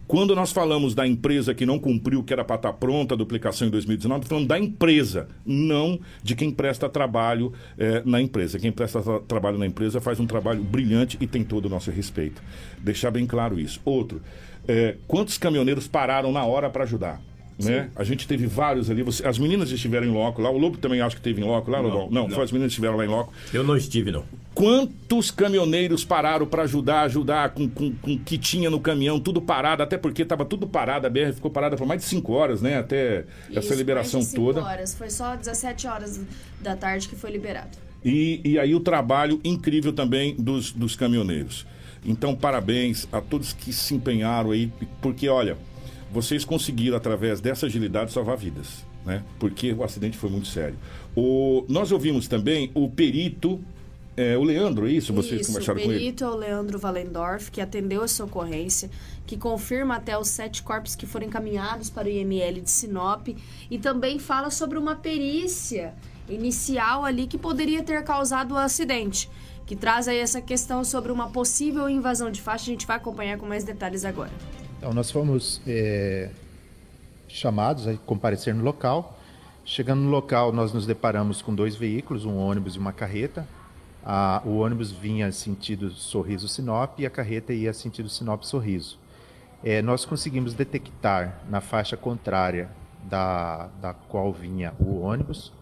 Quando nós falamos da empresa que não cumpriu o que era para estar pronta, a duplicação em 2019, falando da empresa, não de quem presta trabalho eh, na empresa. Quem presta tra- trabalho na empresa faz um trabalho brilhante e tem todo o nosso respeito. Deixar bem claro isso. Outro, eh, quantos caminhoneiros pararam na hora para ajudar? Né? A gente teve vários ali. Você- as meninas estiveram em loco lá. O Lobo também acho que teve em loco lá, Lobão? Não, não. foi as meninas que estiveram lá em loco. Eu não estive, não. Quantos caminhoneiros pararam para ajudar, ajudar com, com, com o que tinha no caminhão, tudo parado, até porque estava tudo parado, a BR ficou parada por mais de 5 horas, né? Até essa Isso, liberação 45 toda. horas. Foi só 17 horas da tarde que foi liberado. E, e aí o trabalho incrível também dos, dos caminhoneiros. Então, parabéns a todos que se empenharam aí, porque olha, vocês conseguiram, através dessa agilidade, salvar vidas. Né? Porque o acidente foi muito sério. O, nós ouvimos também o perito, é, o Leandro, isso? Vocês Isso, o conversaram com ele? perito é o Leandro Valendorf, que atendeu essa ocorrência, que confirma até os sete corpos que foram encaminhados para o IML de Sinop e também fala sobre uma perícia inicial ali que poderia ter causado o acidente, que traz aí essa questão sobre uma possível invasão de faixa. A gente vai acompanhar com mais detalhes agora. Então, nós fomos é, chamados a comparecer no local. Chegando no local, nós nos deparamos com dois veículos, um ônibus e uma carreta, A, o ônibus vinha sentido Sorriso-Sinop e a carreta ia sentido Sinop-Sorriso. É, nós conseguimos detectar na faixa contrária da, da qual vinha o ônibus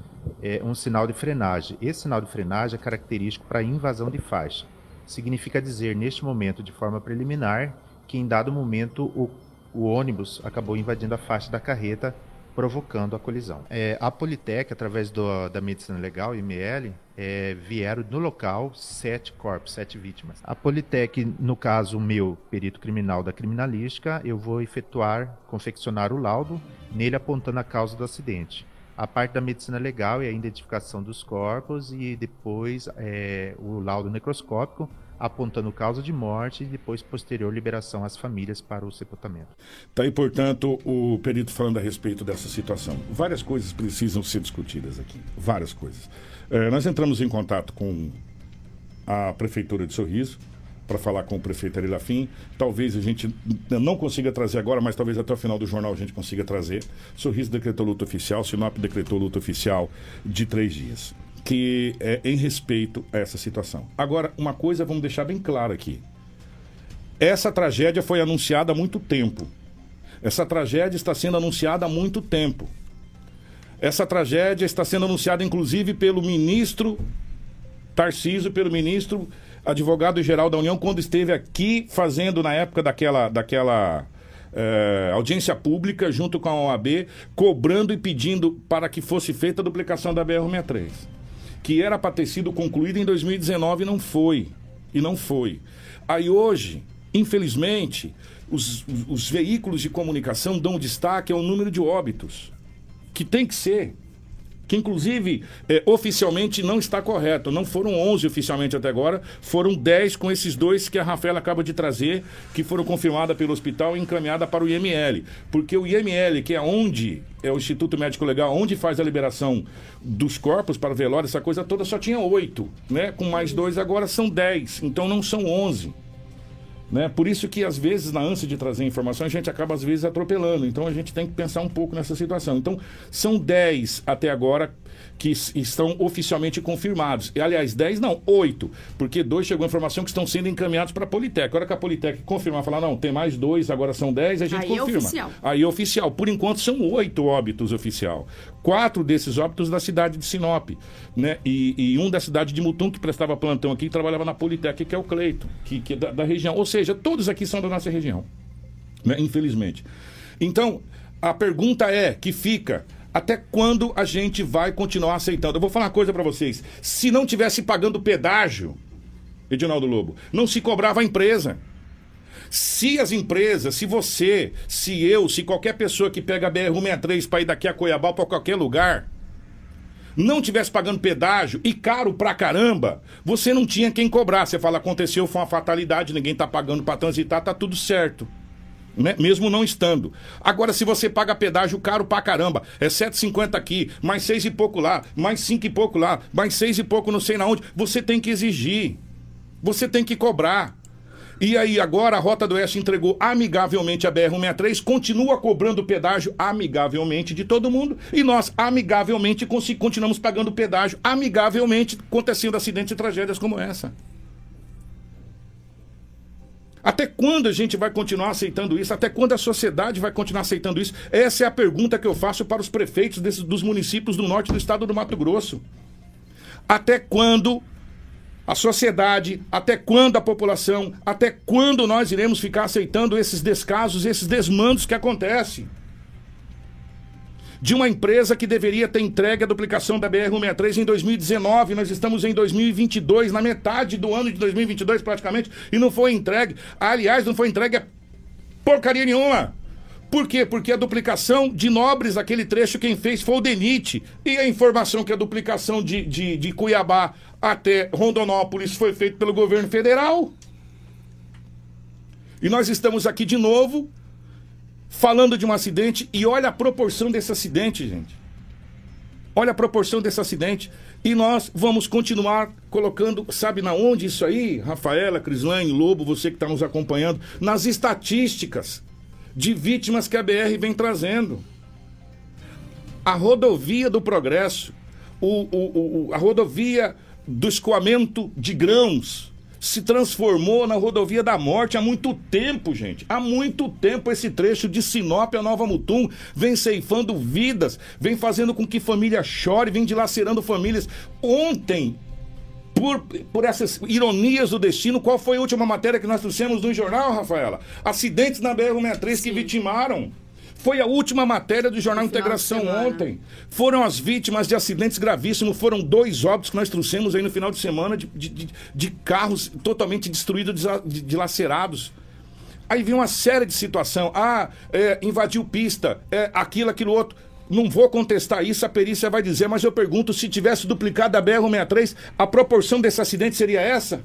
é, um sinal de frenagem. Esse sinal de frenagem é característico para invasão de faixa. Significa dizer, neste momento, de forma preliminar, que em dado momento o, o ônibus acabou invadindo a faixa da carreta provocando a colisão. É, a Politec, através do, da Medicina Legal, IML, é, vieram no local sete corpos, sete vítimas. A Politec, no caso meu, perito criminal da criminalística, eu vou efetuar, confeccionar o laudo, nele apontando a causa do acidente. A parte da medicina legal é a identificação dos corpos e depois é, o laudo necroscópico, apontando causa de morte e depois posterior liberação às famílias para o sepultamento. Está aí, portanto, o perito falando a respeito dessa situação. Várias coisas precisam ser discutidas aqui. Várias coisas. É, nós entramos em contato com a Prefeitura de Sorriso para falar com o prefeito Ari. Talvez a gente não consiga trazer agora, mas talvez até o final do jornal a gente consiga trazer. Sorriso decretou luta oficial, Sinop decretou luta oficial de três dias que é em respeito a essa situação. Agora, uma coisa vamos deixar bem claro aqui. Essa tragédia foi anunciada há muito tempo. Essa tragédia está sendo anunciada há muito tempo. Essa tragédia está sendo anunciada, inclusive, pelo ministro Tarciso, pelo ministro advogado-geral da União, quando esteve aqui fazendo, na época daquela, daquela é, audiência pública, junto com a OAB, cobrando e pedindo para que fosse feita a duplicação da BR-63 que era para ter sido concluída em 2019 e não foi. E não foi. Aí hoje, infelizmente, os, os veículos de comunicação dão destaque ao número de óbitos, que tem que ser que inclusive é, oficialmente não está correto. Não foram 11 oficialmente até agora, foram 10 com esses dois que a Rafaela acaba de trazer, que foram confirmadas pelo hospital e encaminhada para o IML. Porque o IML, que é onde é o Instituto Médico Legal, onde faz a liberação dos corpos para velório, essa coisa toda, só tinha oito, né? Com mais dois agora são 10, então não são 11. Né? Por isso que, às vezes, na ânsia de trazer informação, a gente acaba, às vezes, atropelando. Então, a gente tem que pensar um pouco nessa situação. Então, são 10 até agora que estão oficialmente confirmados. E, aliás, 10 não, 8, porque dois chegou a informação que estão sendo encaminhados para a Politec. A hora que a Politec confirmar, falar, não, tem mais dois, agora são 10, a gente Aí é confirma. É oficial. Aí é oficial. Por enquanto, são oito óbitos oficial. Quatro desses óbitos da cidade de Sinop, né? E, e um da cidade de Mutum, que prestava plantão aqui, e trabalhava na Politec, que é o Cleito, que, que é da, da região. Ou seja, todos aqui são da nossa região, né? infelizmente. Então, a pergunta é, que fica até quando a gente vai continuar aceitando? Eu vou falar uma coisa para vocês. Se não tivesse pagando pedágio, Edinaldo Lobo, não se cobrava a empresa. Se as empresas, se você, se eu, se qualquer pessoa que pega a BR-163 para ir daqui a Cuiabá para qualquer lugar, não tivesse pagando pedágio e caro pra caramba, você não tinha quem cobrar. Você fala, aconteceu, foi uma fatalidade, ninguém tá pagando para transitar, tá tudo certo né? mesmo não estando. Agora, se você paga pedágio caro pra caramba, é 7,50 aqui, mais seis e pouco lá, mais cinco e pouco lá, mais seis e pouco não sei na onde, você tem que exigir. Você tem que cobrar. E aí, agora a Rota do Oeste entregou amigavelmente a BR-163, continua cobrando pedágio amigavelmente de todo mundo, e nós amigavelmente continuamos pagando pedágio amigavelmente, acontecendo acidentes e tragédias como essa. Até quando a gente vai continuar aceitando isso? Até quando a sociedade vai continuar aceitando isso? Essa é a pergunta que eu faço para os prefeitos desses, dos municípios do norte do estado do Mato Grosso. Até quando a sociedade, até quando a população, até quando nós iremos ficar aceitando esses descasos, esses desmandos que acontecem? de uma empresa que deveria ter entregue a duplicação da BR-163 em 2019. Nós estamos em 2022, na metade do ano de 2022 praticamente, e não foi entregue. Aliás, não foi entregue porcaria nenhuma. Por quê? Porque a duplicação de Nobres, aquele trecho, quem fez foi o DENIT. E a informação que a duplicação de, de, de Cuiabá até Rondonópolis foi feita pelo governo federal. E nós estamos aqui de novo falando de um acidente e olha a proporção desse acidente, gente. Olha a proporção desse acidente. E nós vamos continuar colocando, sabe na onde isso aí, Rafaela, Crislane, Lobo, você que está nos acompanhando, nas estatísticas de vítimas que a BR vem trazendo. A rodovia do progresso, o, o, o a rodovia do escoamento de grãos se transformou na rodovia da morte há muito tempo, gente. Há muito tempo esse trecho de Sinop a Nova Mutum vem ceifando vidas, vem fazendo com que família chore, vem dilacerando famílias. Ontem, por, por essas ironias do destino, qual foi a última matéria que nós trouxemos no jornal, Rafaela? Acidentes na BR-63 que vitimaram. Foi a última matéria do Jornal Integração ontem. Foram as vítimas de acidentes gravíssimos. Foram dois óbitos que nós trouxemos aí no final de semana de, de, de, de carros totalmente destruídos, dilacerados. Aí vem uma série de situação. Ah, é, invadiu pista, é, aquilo, aquilo outro. Não vou contestar isso, a perícia vai dizer, mas eu pergunto: se tivesse duplicado a BR-163, a proporção desse acidente seria essa?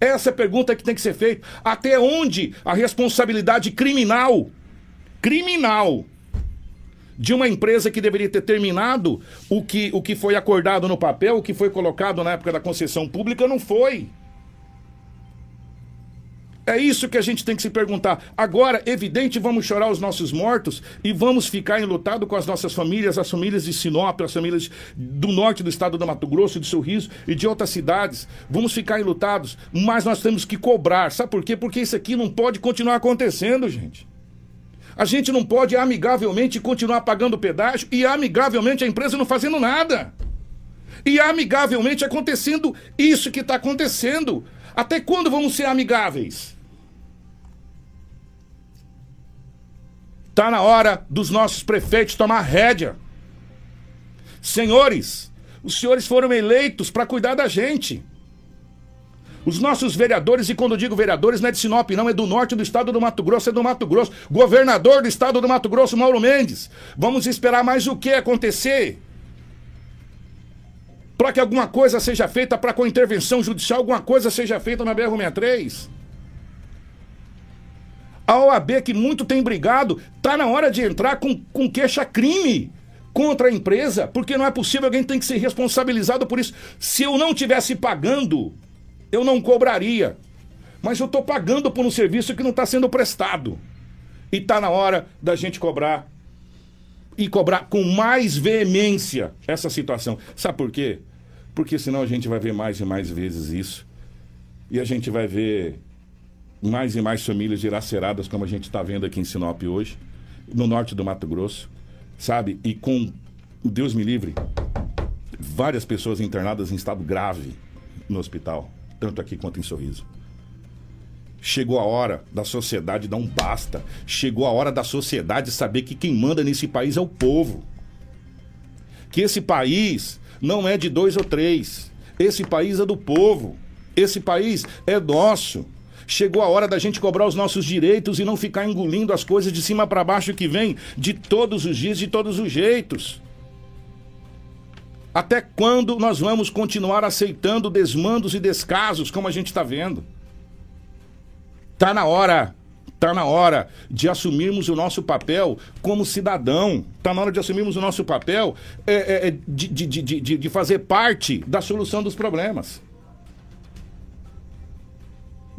Essa é pergunta que tem que ser feita. Até onde a responsabilidade criminal criminal de uma empresa que deveria ter terminado o que, o que foi acordado no papel, o que foi colocado na época da concessão pública, não foi. É isso que a gente tem que se perguntar. Agora, evidente, vamos chorar os nossos mortos e vamos ficar enlutado com as nossas famílias, as famílias de Sinop, as famílias do norte do estado do Mato Grosso, de Sorriso e de outras cidades. Vamos ficar enlutados, mas nós temos que cobrar. Sabe por quê? Porque isso aqui não pode continuar acontecendo, gente. A gente não pode amigavelmente continuar pagando pedágio e amigavelmente a empresa não fazendo nada. E amigavelmente acontecendo isso que está acontecendo. Até quando vamos ser amigáveis? Está na hora dos nossos prefeitos tomar rédea. Senhores, os senhores foram eleitos para cuidar da gente. Os nossos vereadores, e quando digo vereadores, não é de Sinop, não, é do norte do estado do Mato Grosso, é do Mato Grosso. Governador do estado do Mato Grosso, Mauro Mendes. Vamos esperar mais o que acontecer? Para que alguma coisa seja feita, para com intervenção judicial, alguma coisa seja feita na BR-63. A OAB, que muito tem brigado, tá na hora de entrar com, com queixa-crime contra a empresa, porque não é possível, alguém tem que ser responsabilizado por isso. Se eu não tivesse pagando eu não cobraria. Mas eu estou pagando por um serviço que não está sendo prestado. E está na hora da gente cobrar. E cobrar com mais veemência essa situação. Sabe por quê? Porque senão a gente vai ver mais e mais vezes isso. E a gente vai ver mais e mais famílias dilaceradas, como a gente está vendo aqui em Sinop hoje, no norte do Mato Grosso, sabe? E com, Deus me livre, várias pessoas internadas em estado grave no hospital tanto aqui quanto em Sorriso. Chegou a hora da sociedade dar um basta. Chegou a hora da sociedade saber que quem manda nesse país é o povo. Que esse país não é de dois ou três. Esse país é do povo. Esse país é nosso. Chegou a hora da gente cobrar os nossos direitos e não ficar engolindo as coisas de cima para baixo que vem de todos os dias, de todos os jeitos. Até quando nós vamos continuar aceitando desmandos e descasos, como a gente está vendo? Está na hora, está na hora de assumirmos o nosso papel como cidadão. Está na hora de assumirmos o nosso papel é, é, é de, de, de, de fazer parte da solução dos problemas.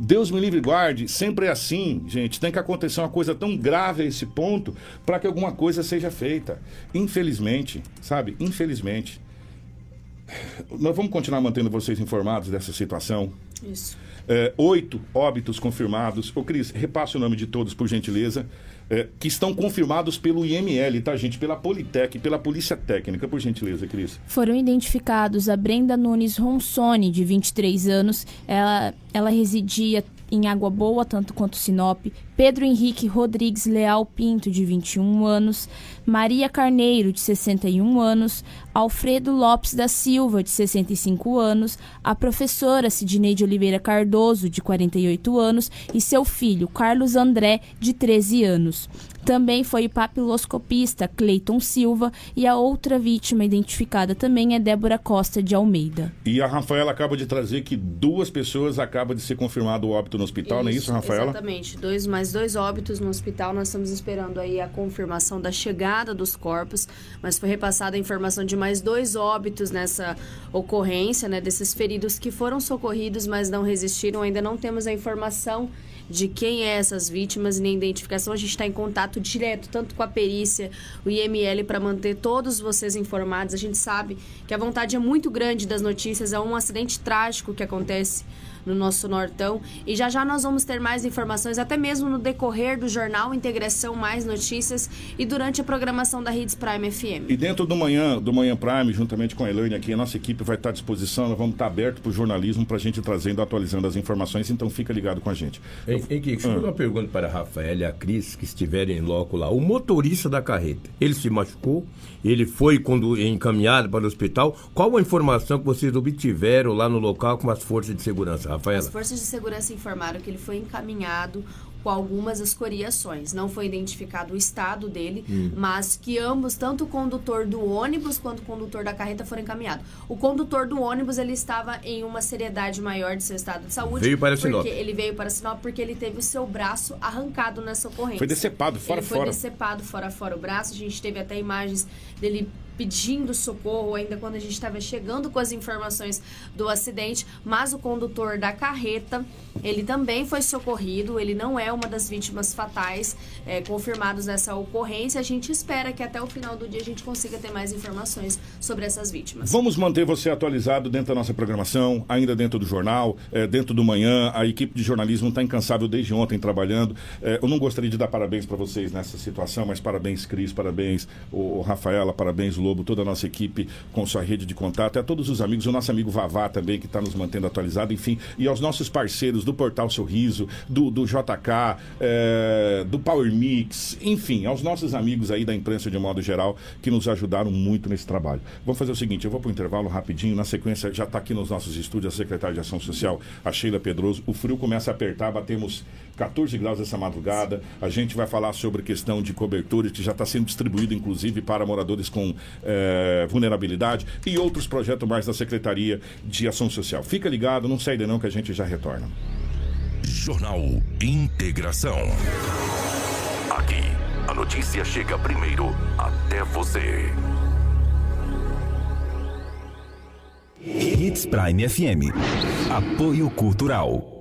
Deus me livre e guarde, sempre é assim, gente. Tem que acontecer uma coisa tão grave a esse ponto para que alguma coisa seja feita. Infelizmente, sabe? Infelizmente. Nós vamos continuar mantendo vocês informados dessa situação. Isso. É, oito óbitos confirmados. Ô, Cris, repasse o nome de todos, por gentileza. É, que estão confirmados pelo IML, tá, gente? Pela Politec, pela Polícia Técnica, por gentileza, Cris. Foram identificados a Brenda Nunes Ronsoni, de 23 anos. Ela, ela residia em Água Boa, tanto quanto Sinop, Pedro Henrique Rodrigues Leal Pinto, de 21 anos, Maria Carneiro, de 61 anos, Alfredo Lopes da Silva, de 65 anos, a professora Sidneide Oliveira Cardoso, de 48 anos, e seu filho, Carlos André, de 13 anos. Também foi o papiloscopista Cleiton Silva e a outra vítima identificada também é Débora Costa de Almeida. E a Rafaela acaba de trazer que duas pessoas acabam de ser confirmado o óbito no hospital, isso, não é isso, Rafaela? Exatamente. Dois mais dois óbitos no hospital. Nós estamos esperando aí a confirmação da chegada dos corpos, mas foi repassada a informação de mais dois óbitos nessa ocorrência, né? Desses feridos que foram socorridos, mas não resistiram. Ainda não temos a informação de quem é essas vítimas nem identificação. A gente está em contato direto, tanto com a perícia, o IML, para manter todos vocês informados. A gente sabe que a vontade é muito grande das notícias. É um acidente trágico que acontece no nosso Nortão. E já já nós vamos ter mais informações, até mesmo no decorrer do jornal Integração Mais Notícias e durante a programação da Redes Prime FM. E dentro do manhã, do Manhã Prime, juntamente com a Elaine aqui, a nossa equipe vai estar à disposição, nós vamos estar aberto para o jornalismo para a gente trazendo, atualizando as informações, então fica ligado com a gente. Em, em que, ah. uma pergunta para a Rafael e a Cris, que estiverem em loco lá. O motorista da carreta, ele se machucou? Ele foi quando encaminhado para o hospital? Qual a informação que vocês obtiveram lá no local com as forças de segurança? Rafaela? As forças de segurança informaram que ele foi encaminhado com algumas escoriações. Não foi identificado o estado dele, hum. mas que ambos, tanto o condutor do ônibus quanto o condutor da carreta, foram encaminhados. O condutor do ônibus ele estava em uma seriedade maior de seu estado de saúde. Veio para Sinop. Ele veio para Sinop porque ele teve o seu braço arrancado nessa ocorrência. Foi decepado fora ele fora. Foi decepado fora fora o braço. A gente teve até imagens dele pedindo socorro ainda quando a gente estava chegando com as informações do acidente, mas o condutor da carreta, ele também foi socorrido, ele não é uma das vítimas fatais é, confirmados nessa ocorrência. A gente espera que até o final do dia a gente consiga ter mais informações sobre essas vítimas. Vamos manter você atualizado dentro da nossa programação, ainda dentro do jornal, é, dentro do manhã. A equipe de jornalismo está incansável desde ontem trabalhando. É, eu não gostaria de dar parabéns para vocês nessa situação, mas parabéns, Cris, parabéns, o, Rafaela, parabéns, Lu Lobo, toda a nossa equipe com sua rede de contato, a todos os amigos, o nosso amigo Vavá também, que está nos mantendo atualizado, enfim, e aos nossos parceiros do Portal Sorriso, do, do JK, é, do Power Mix, enfim, aos nossos amigos aí da imprensa de modo geral, que nos ajudaram muito nesse trabalho. Vamos fazer o seguinte, eu vou para o intervalo rapidinho, na sequência já está aqui nos nossos estúdios a secretária de Ação Social, a Sheila Pedroso, o frio começa a apertar, batemos 14 graus essa madrugada, a gente vai falar sobre questão de cobertura, que já está sendo distribuído, inclusive, para moradores com é, vulnerabilidade e outros projetos mais da Secretaria de Ação Social. Fica ligado, não sai de não que a gente já retorna. Jornal Integração. Aqui, a notícia chega primeiro até você. Hits Prime FM. Apoio Cultural.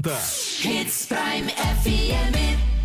Hits Prime FM.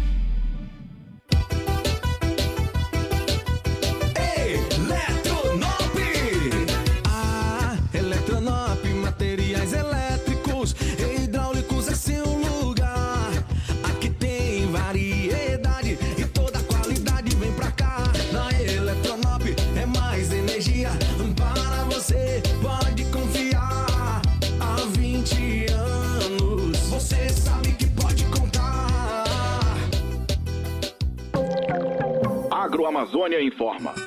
Agroamazônia informa.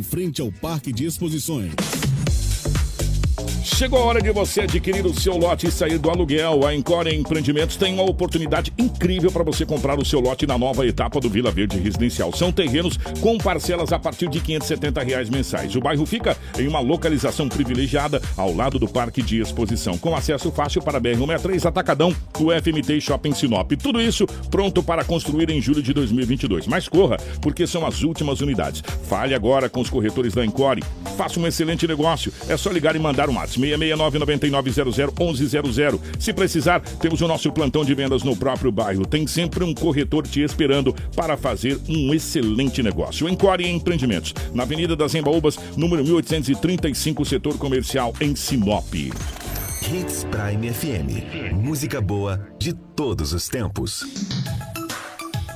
frente ao Parque de Exposições. Chegou a hora de você adquirir o seu lote e sair do aluguel. A Encore Empreendimentos tem uma oportunidade incrível para você comprar o seu lote na nova etapa do Vila Verde Residencial. São terrenos com parcelas a partir de 570 reais mensais. O bairro fica em uma localização privilegiada ao lado do Parque de Exposição, com acesso fácil para BR-163, Atacadão, o FMT e Shopping Sinop. Tudo isso pronto para construir em julho de 2022. Mas corra, porque são as últimas unidades. Fale agora com os corretores da Encore. Faça um excelente negócio. É só ligar e mandar um WhatsApp 669-9900-1100. Se precisar, temos o nosso plantão de vendas no próprio bairro. Tem sempre um corretor te esperando para fazer um excelente negócio. Encore Empreendimentos, na Avenida das Embaúbas, número 1835, setor comercial em Sinop. Hits Prime FM. Música boa de todos os tempos.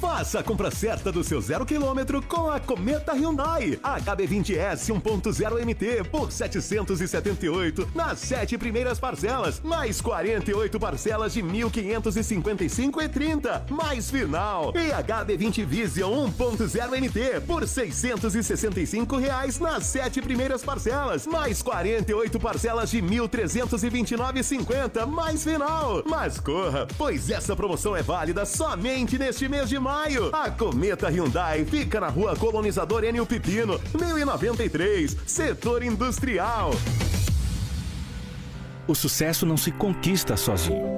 Faça a compra certa do seu zero quilômetro com a Cometa Hyundai. HB20S 1.0 MT por 778 nas sete primeiras parcelas, mais 48 parcelas de 1.555 e 30, mais final. E HB20 Vision 1.0 MT por 665 reais nas sete primeiras parcelas, mais 48 parcelas de 1.329,50, mais final. Mas corra, pois essa promoção é válida somente neste mês de maio. A Cometa Hyundai fica na rua Colonizador Enio Pipino, 1093, setor industrial. O sucesso não se conquista sozinho.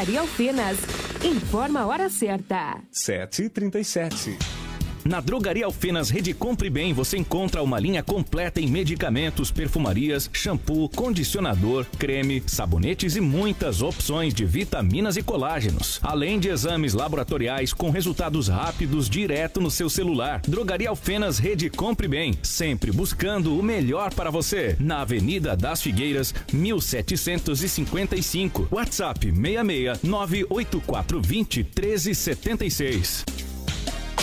Drogaria Alfenas. Informa a hora certa. 7h37. Na Drogaria Alfenas Rede Compre Bem você encontra uma linha completa em medicamentos, perfumarias, shampoo, condicionador, creme, sabonetes e muitas opções de vitaminas e colágenos. Além de exames laboratoriais com resultados rápidos direto no seu celular. Drogaria Alfenas Rede Compre Bem, sempre buscando o melhor para você. Na Avenida das Figueiras, 1755. WhatsApp 66 98420 1376.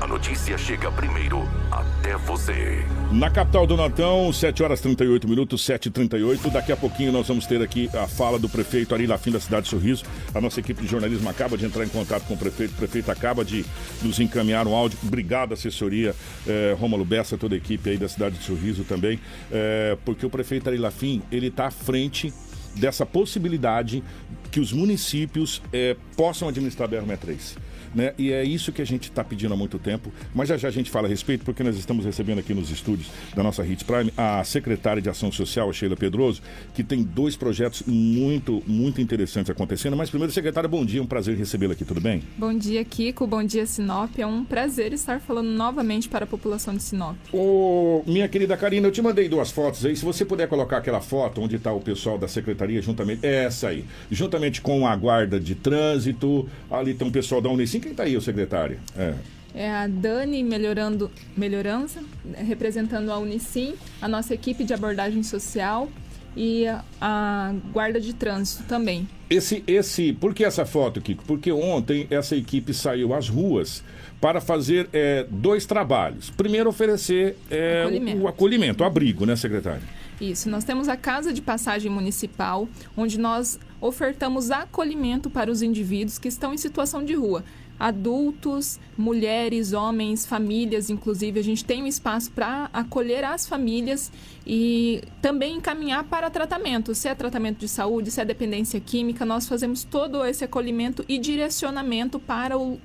a notícia chega primeiro até você. Na capital do Nortão, 7 horas 38 minutos, 7h38. Daqui a pouquinho nós vamos ter aqui a fala do prefeito Ari Lafim da cidade de Sorriso. A nossa equipe de jornalismo acaba de entrar em contato com o prefeito. O prefeito acaba de nos encaminhar um áudio. Obrigado, assessoria eh, Bessa, toda a equipe aí da cidade de Sorriso também. eh, porque o prefeito Ari Lafim, ele está à frente dessa possibilidade que os municípios eh, possam administrar a BR-63. Né? E é isso que a gente está pedindo há muito tempo. Mas já já a gente fala a respeito, porque nós estamos recebendo aqui nos estúdios da nossa Hits Prime a secretária de Ação Social, Sheila Pedroso, que tem dois projetos muito, muito interessantes acontecendo. Mas primeiro, secretária, bom dia, um prazer recebê-la aqui, tudo bem? Bom dia, Kiko. Bom dia, Sinop. É um prazer estar falando novamente para a população de Sinop. Ô, minha querida Karina, eu te mandei duas fotos aí. Se você puder colocar aquela foto onde está o pessoal da secretaria, juntamente. Essa aí. Juntamente com a guarda de trânsito. Ali tem um pessoal da Unicim. Quem está aí, o secretário? É. É a Dani melhorando, melhorança, representando a Unicim, a nossa equipe de abordagem social e a, a guarda de trânsito também. Esse, esse, por que essa foto, Kiko? Porque ontem essa equipe saiu às ruas para fazer é, dois trabalhos. Primeiro, oferecer é, Acolhimento. o, o acolhimento, o abrigo, né, secretário? Isso, nós temos a Casa de Passagem Municipal, onde nós ofertamos acolhimento para os indivíduos que estão em situação de rua. Adultos, mulheres, homens, famílias, inclusive, a gente tem um espaço para acolher as famílias e também encaminhar para tratamento. Se é tratamento de saúde, se é dependência química, nós fazemos todo esse acolhimento e direcionamento para o,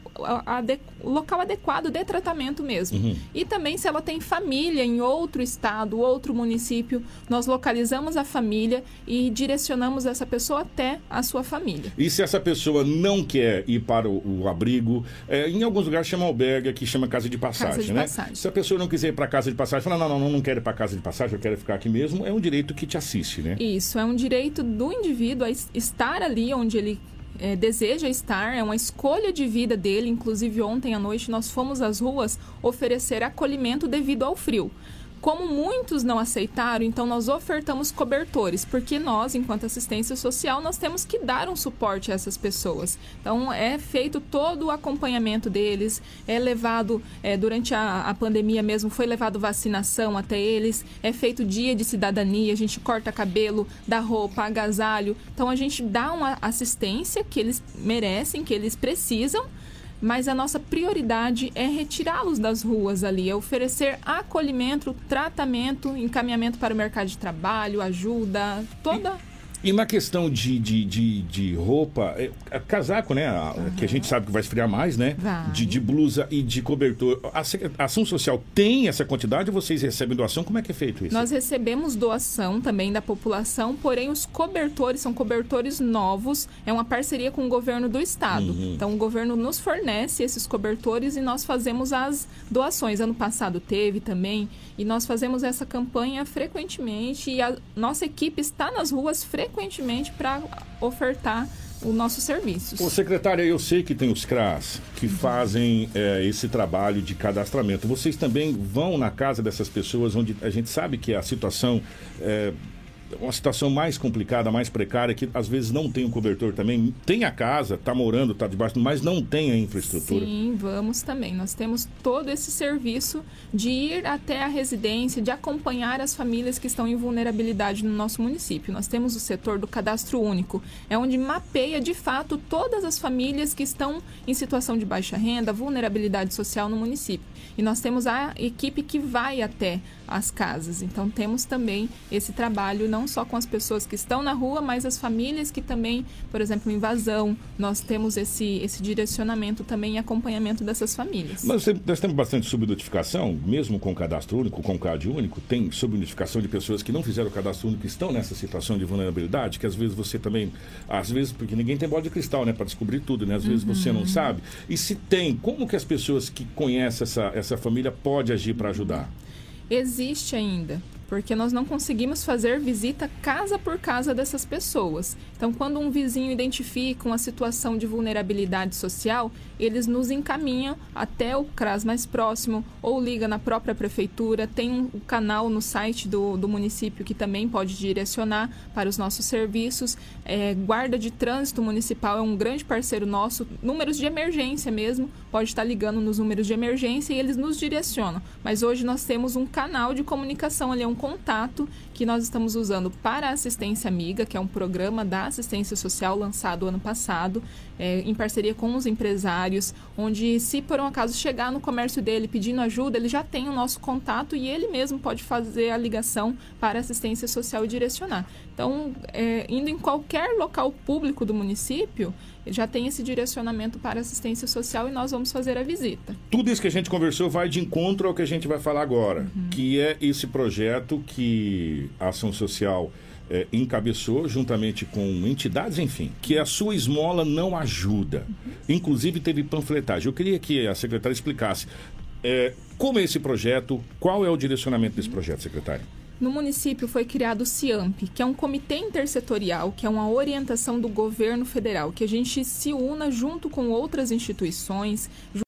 ade- local adequado de tratamento mesmo. Uhum. E também, se ela tem família em outro estado, outro município, nós localizamos a família e direcionamos essa pessoa até a sua família. E se essa pessoa não quer ir para o, o abrigo, é, em alguns lugares chama albergue, aqui chama casa de passagem, Casa de né? passagem. Se a pessoa não quiser ir para casa de passagem, fala, não, não, não, não quero ir para casa de passagem, eu quero ficar aqui mesmo, é um direito que te assiste, né? Isso, é um direito do indivíduo a es- estar ali onde ele eh, deseja estar, é uma escolha de vida dele. Inclusive, ontem à noite nós fomos às ruas oferecer acolhimento devido ao frio. Como muitos não aceitaram, então nós ofertamos cobertores, porque nós, enquanto assistência social, nós temos que dar um suporte a essas pessoas. Então é feito todo o acompanhamento deles, é levado eh, durante a, a pandemia mesmo, foi levado vacinação até eles, é feito dia de cidadania, a gente corta cabelo, dá roupa, agasalho. Então a gente dá uma assistência que eles merecem, que eles precisam mas a nossa prioridade é retirá-los das ruas ali, é oferecer acolhimento, tratamento, encaminhamento para o mercado de trabalho, ajuda, toda. E na questão de, de, de, de roupa, é, é casaco, né? a- Que a gente sabe que vai esfriar mais, né? Vai. De, de blusa e de cobertor. A, ação social tem essa quantidade ou vocês recebem doação? Como é que é feito isso? Nós recebemos doação também da população, porém os cobertores são cobertores novos, é uma parceria com o governo do estado. Uhum. Então o governo nos fornece esses cobertores e nós fazemos as doações. Ano passado teve também, e nós fazemos essa campanha frequentemente e a nossa equipe está nas ruas frequentemente para ofertar os nossos serviços. Ô, secretária, eu sei que tem os CRAS que fazem é, esse trabalho de cadastramento. Vocês também vão na casa dessas pessoas onde a gente sabe que a situação é uma situação mais complicada, mais precária, que às vezes não tem um cobertor também. Tem a casa, está morando, está debaixo, mas não tem a infraestrutura. Sim, vamos também. Nós temos todo esse serviço de ir até a residência, de acompanhar as famílias que estão em vulnerabilidade no nosso município. Nós temos o setor do cadastro único, é onde mapeia de fato todas as famílias que estão em situação de baixa renda, vulnerabilidade social no município. E nós temos a equipe que vai até as casas. Então temos também esse trabalho não só com as pessoas que estão na rua, mas as famílias que também, por exemplo, invasão, nós temos esse, esse direcionamento também e acompanhamento dessas famílias. Tem- nós temos bastante subnotificação, mesmo com cadastro único, com CAD único, tem subnotificação de pessoas que não fizeram o cadastro único e estão nessa situação de vulnerabilidade, que às vezes você também, às vezes, porque ninguém tem bola de cristal, né, para descobrir tudo, né? Às vezes você não sabe. E se tem, como que as pessoas que conhecem essa, essa família pode agir para ajudar? Existe ainda, porque nós não conseguimos fazer visita casa por casa dessas pessoas. Então, quando um vizinho identifica uma situação de vulnerabilidade social, eles nos encaminham até o CRAS mais próximo ou liga na própria prefeitura. Tem um canal no site do, do município que também pode direcionar para os nossos serviços. É, guarda de Trânsito Municipal é um grande parceiro nosso. Números de emergência mesmo, pode estar ligando nos números de emergência e eles nos direcionam. Mas hoje nós temos um canal de comunicação ali, é um contato que nós estamos usando para a Assistência Amiga, que é um programa da assistência social lançado ano passado, é, em parceria com os empresários, onde se por um acaso chegar no comércio dele pedindo ajuda, ele já tem o nosso contato e ele mesmo pode fazer a ligação para a assistência social e direcionar. Então, é, indo em qualquer local público do município, já tem esse direcionamento para assistência social e nós vamos fazer a visita. Tudo isso que a gente conversou vai de encontro ao que a gente vai falar agora, que é esse projeto que a Ação Social eh, encabeçou juntamente com entidades, enfim, que a sua esmola não ajuda. Inclusive teve panfletagem. Eu queria que a secretária explicasse eh, como é esse projeto, qual é o direcionamento desse projeto, secretária. No município foi criado o CIAMP, que é um comitê intersetorial, que é uma orientação do governo federal, que a gente se una junto com outras instituições,